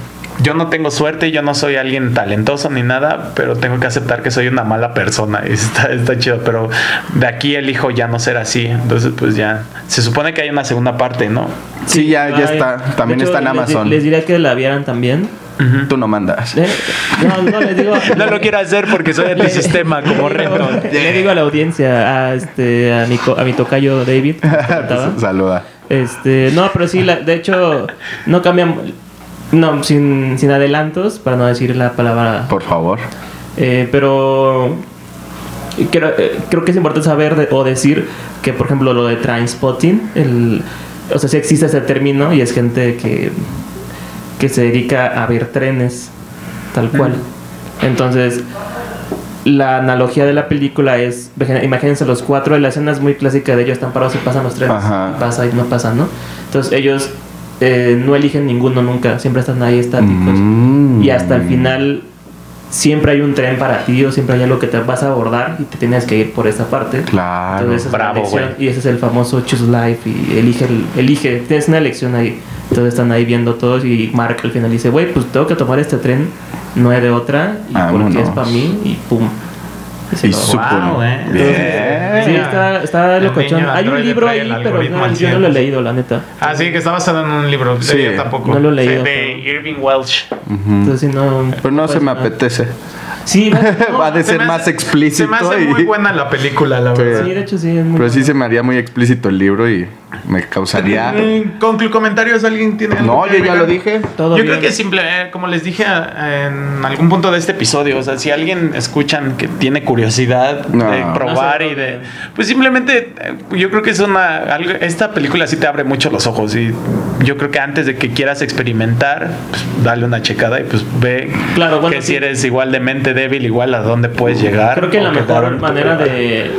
[SPEAKER 2] yo no tengo suerte, yo no soy alguien talentoso ni nada, pero tengo que aceptar que soy una mala persona. Y está, está chido, pero de aquí elijo ya no ser así. Entonces, pues ya, se supone que hay una segunda parte, ¿no?
[SPEAKER 1] Sí, ya, ya
[SPEAKER 3] Ay,
[SPEAKER 1] está. También
[SPEAKER 3] hecho,
[SPEAKER 1] está en
[SPEAKER 3] les
[SPEAKER 1] Amazon.
[SPEAKER 3] Les, diría que la vieran también.
[SPEAKER 1] Tú no mandas.
[SPEAKER 3] Eh, No, no, les digo.
[SPEAKER 2] No lo quiero hacer porque soy antisistema como Renton.
[SPEAKER 3] Le digo a la audiencia, a, este, a, mi, a mi tocayo David.
[SPEAKER 1] Saluda.
[SPEAKER 3] Este, no, pero sí, la- de hecho, no cambian. No, sin, sin adelantos, para no decir la palabra.
[SPEAKER 1] Por favor.
[SPEAKER 3] Eh, pero creo, eh, creo que es importante saber de- o decir que, por ejemplo, lo de Trainspotting, el, o sea, sí existe ese término y es gente que, que se dedica a ver trenes, tal cual. Entonces, la analogía de la película es, imagínense los cuatro, la escena es muy clásica de ellos, están parados y pasan los trenes,
[SPEAKER 1] Ajá.
[SPEAKER 3] pasa y no pasan, ¿no? Entonces ellos eh, no eligen ninguno nunca, siempre están ahí estáticos.
[SPEAKER 1] Mm.
[SPEAKER 3] Y hasta el final siempre hay un tren para ti o siempre hay algo que te vas a abordar y te tienes que ir por esa parte.
[SPEAKER 1] Claro.
[SPEAKER 3] Entonces, esa
[SPEAKER 2] Bravo, güey.
[SPEAKER 3] Y ese es el famoso choose life y elige, el- elige, tienes una elección ahí. Entonces están ahí viendo todos y Mark al final dice, güey, pues tengo que tomar este tren, no hay de otra, y
[SPEAKER 1] Vámonos.
[SPEAKER 3] porque es para mí y pum.
[SPEAKER 1] Y
[SPEAKER 3] lo-
[SPEAKER 1] supo.
[SPEAKER 2] Wow, eh.
[SPEAKER 1] Bien.
[SPEAKER 3] Sí, está, está
[SPEAKER 2] El
[SPEAKER 3] locochón. Hay un libro ahí, pero no, yo no lo he
[SPEAKER 2] 100.
[SPEAKER 3] leído, la neta.
[SPEAKER 2] Ah, sí, que está basado en un libro.
[SPEAKER 1] Sí.
[SPEAKER 2] yo tampoco.
[SPEAKER 3] No lo he leído,
[SPEAKER 2] De
[SPEAKER 3] pero-
[SPEAKER 2] Irving Welsh.
[SPEAKER 1] Ujú.
[SPEAKER 3] Entonces, sí, no,
[SPEAKER 1] Pero no se me apetece.
[SPEAKER 3] Sí, no,
[SPEAKER 1] Va a de
[SPEAKER 2] Se
[SPEAKER 1] ser más
[SPEAKER 2] hace-
[SPEAKER 1] explícito.
[SPEAKER 2] Se me hace
[SPEAKER 1] y-
[SPEAKER 2] muy buena la película, la verdad.
[SPEAKER 3] sí, de hecho sí. es muy
[SPEAKER 1] Pero sí se me haría muy explícito el libro y me causaría.
[SPEAKER 2] Mm, Con comentarios, ¿alguien tiene algo
[SPEAKER 1] No,
[SPEAKER 2] que
[SPEAKER 1] yo ya lo dije.
[SPEAKER 3] Todo
[SPEAKER 2] Yo
[SPEAKER 3] bien.
[SPEAKER 2] creo que simple, eh, como les dije a- en algún punto de este episodio, o sea, si alguien escuchan que tiene curiosidad
[SPEAKER 1] No.
[SPEAKER 2] de probar
[SPEAKER 3] No sé,
[SPEAKER 2] y de, pues simplemente, eh, yo creo que es una, algo- esta película sí te abre mucho los ojos y yo creo que antes de que quieras experimentar, pues dale una checada y pues ve
[SPEAKER 3] Claro, bueno,
[SPEAKER 2] que
[SPEAKER 3] sí.
[SPEAKER 2] si eres igual de mente débil, igual a dónde puedes llegar.
[SPEAKER 3] Creo que la mejor manera de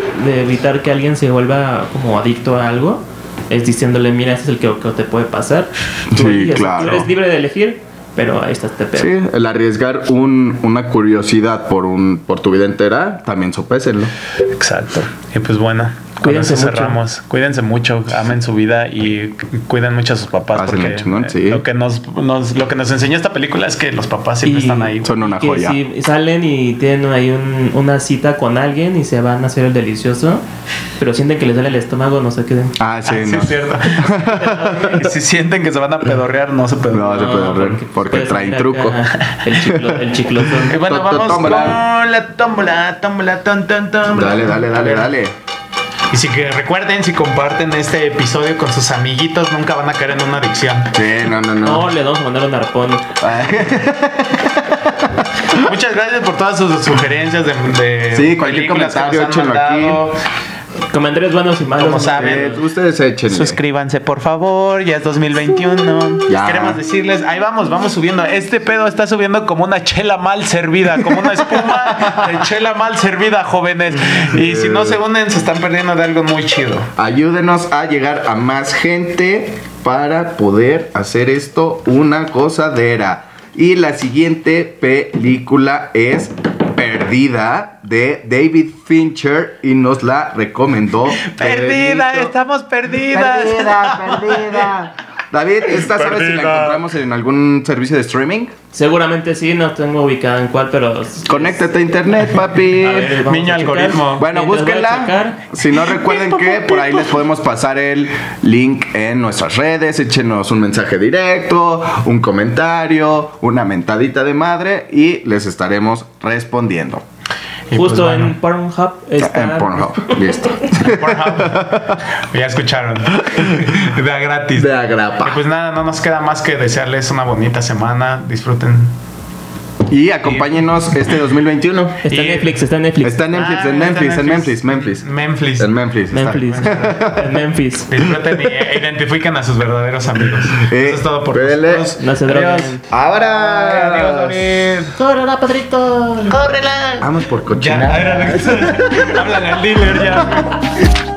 [SPEAKER 3] evitar que alguien se vuelva como adicto a algo es diciéndole, mira, ese es el que, que te puede pasar. Tú
[SPEAKER 1] Sí,
[SPEAKER 3] eliges,
[SPEAKER 1] claro.
[SPEAKER 3] Tú eres libre de elegir, pero ahí está este pedo.
[SPEAKER 1] Sí, el arriesgar un, una curiosidad por un por tu vida entera, también sopésenlo.
[SPEAKER 2] Exacto. Y pues bueno, con
[SPEAKER 3] Cuídense
[SPEAKER 2] eso
[SPEAKER 3] mucho.
[SPEAKER 2] cerramos. Cuídense mucho, amen su vida y cu- cuiden mucho a sus papás. Porque
[SPEAKER 1] chingón, sí.
[SPEAKER 2] lo, que nos, nos- lo que nos enseña esta película es que los papás siempre
[SPEAKER 3] Y-
[SPEAKER 2] están ahí.
[SPEAKER 1] Son una
[SPEAKER 3] que
[SPEAKER 1] joya.
[SPEAKER 3] si salen y tienen ahí un- una cita con alguien y se van a hacer el delicioso, pero sienten que les duele el estómago, no se queden.
[SPEAKER 1] Ah, sí,
[SPEAKER 2] Ah, sí,
[SPEAKER 1] no.
[SPEAKER 2] es cierto. si sienten que se van a pedorrear, no se pedorrean.
[SPEAKER 1] No, se puede ahorrar, porque traen
[SPEAKER 3] ir
[SPEAKER 1] truco.
[SPEAKER 3] acá, El, chiclo, el chiclotón.
[SPEAKER 2] Y bueno, vamos
[SPEAKER 1] tómbola.
[SPEAKER 2] con la tómbola, tómbola, ton, ton, tómbola.
[SPEAKER 1] Dale, dale, dale, dale.
[SPEAKER 2] Y si que recuerden, si comparten este episodio con sus amiguitos, nunca van a caer en una adicción.
[SPEAKER 1] Sí, no, no, no.
[SPEAKER 3] No, le vamos a mandar un arpón.
[SPEAKER 2] Muchas gracias por todas sus sugerencias de, de
[SPEAKER 1] Sí, cualquier
[SPEAKER 2] que
[SPEAKER 1] comentario,
[SPEAKER 2] nos han
[SPEAKER 1] échenlo aquí.
[SPEAKER 3] Comentarios buenos y malos.
[SPEAKER 2] Como saben.
[SPEAKER 1] Eh, ustedes échenle.
[SPEAKER 2] Suscríbanse, por favor. Ya es 2021.
[SPEAKER 1] Ya.
[SPEAKER 2] Queremos decirles, ahí vamos, vamos subiendo. Este pedo está subiendo como una chela mal servida, como una espuma de chela mal servida, jóvenes. Y si no se unen, se están perdiendo de algo muy chido.
[SPEAKER 1] Ayúdenos a llegar a más gente para poder hacer esto una gozadera. Y la siguiente película es Perdida de David Fincher y nos la recomendó.
[SPEAKER 2] Perdida, estamos perdidas.
[SPEAKER 1] Perdida, perdida. David, ¿esta sabes si la encontramos en algún servicio de streaming?
[SPEAKER 3] Seguramente sí, no tengo ubicada en cuál, pero.
[SPEAKER 1] Conéctate a internet, papi.
[SPEAKER 3] A ver, vamos
[SPEAKER 2] Niño
[SPEAKER 3] a checar.
[SPEAKER 2] algoritmo.
[SPEAKER 1] Bueno, búsquenla. Si no recuerden que por ahí les podemos pasar el link en nuestras redes. Échenos un mensaje directo, un comentario, una mentadita de madre y les estaremos respondiendo.
[SPEAKER 2] Y
[SPEAKER 3] Justo
[SPEAKER 2] pues, bueno,
[SPEAKER 3] en Pornhub está.
[SPEAKER 1] En Pornhub. Listo.
[SPEAKER 2] Pornhub. ya escucharon. De a gratis.
[SPEAKER 1] De agrapa.
[SPEAKER 2] Y pues nada, no nos queda más que desearles una bonita semana. Disfruten.
[SPEAKER 1] Y acompáñenos este 2021.
[SPEAKER 3] Está en Netflix, está en Netflix.
[SPEAKER 1] Está en Memphis,
[SPEAKER 2] Ah,
[SPEAKER 1] en
[SPEAKER 2] está
[SPEAKER 1] Memphis, en Memphis, Memphis.
[SPEAKER 2] Memphis.
[SPEAKER 1] En Memphis. está.
[SPEAKER 3] Memphis. en Memphis.
[SPEAKER 2] Disfruten y eh, identifiquen a sus verdaderos amigos.
[SPEAKER 1] Eh,
[SPEAKER 2] Eso es todo por nosotros.
[SPEAKER 3] No se droguen.
[SPEAKER 1] Ahora.
[SPEAKER 2] Adiós.
[SPEAKER 3] ¡Córrela, Pedrito!
[SPEAKER 2] ¡Córrela!
[SPEAKER 1] Vamos por
[SPEAKER 2] Ya,
[SPEAKER 1] cochina.
[SPEAKER 2] a ver, a ver. Háblale al dealer ya.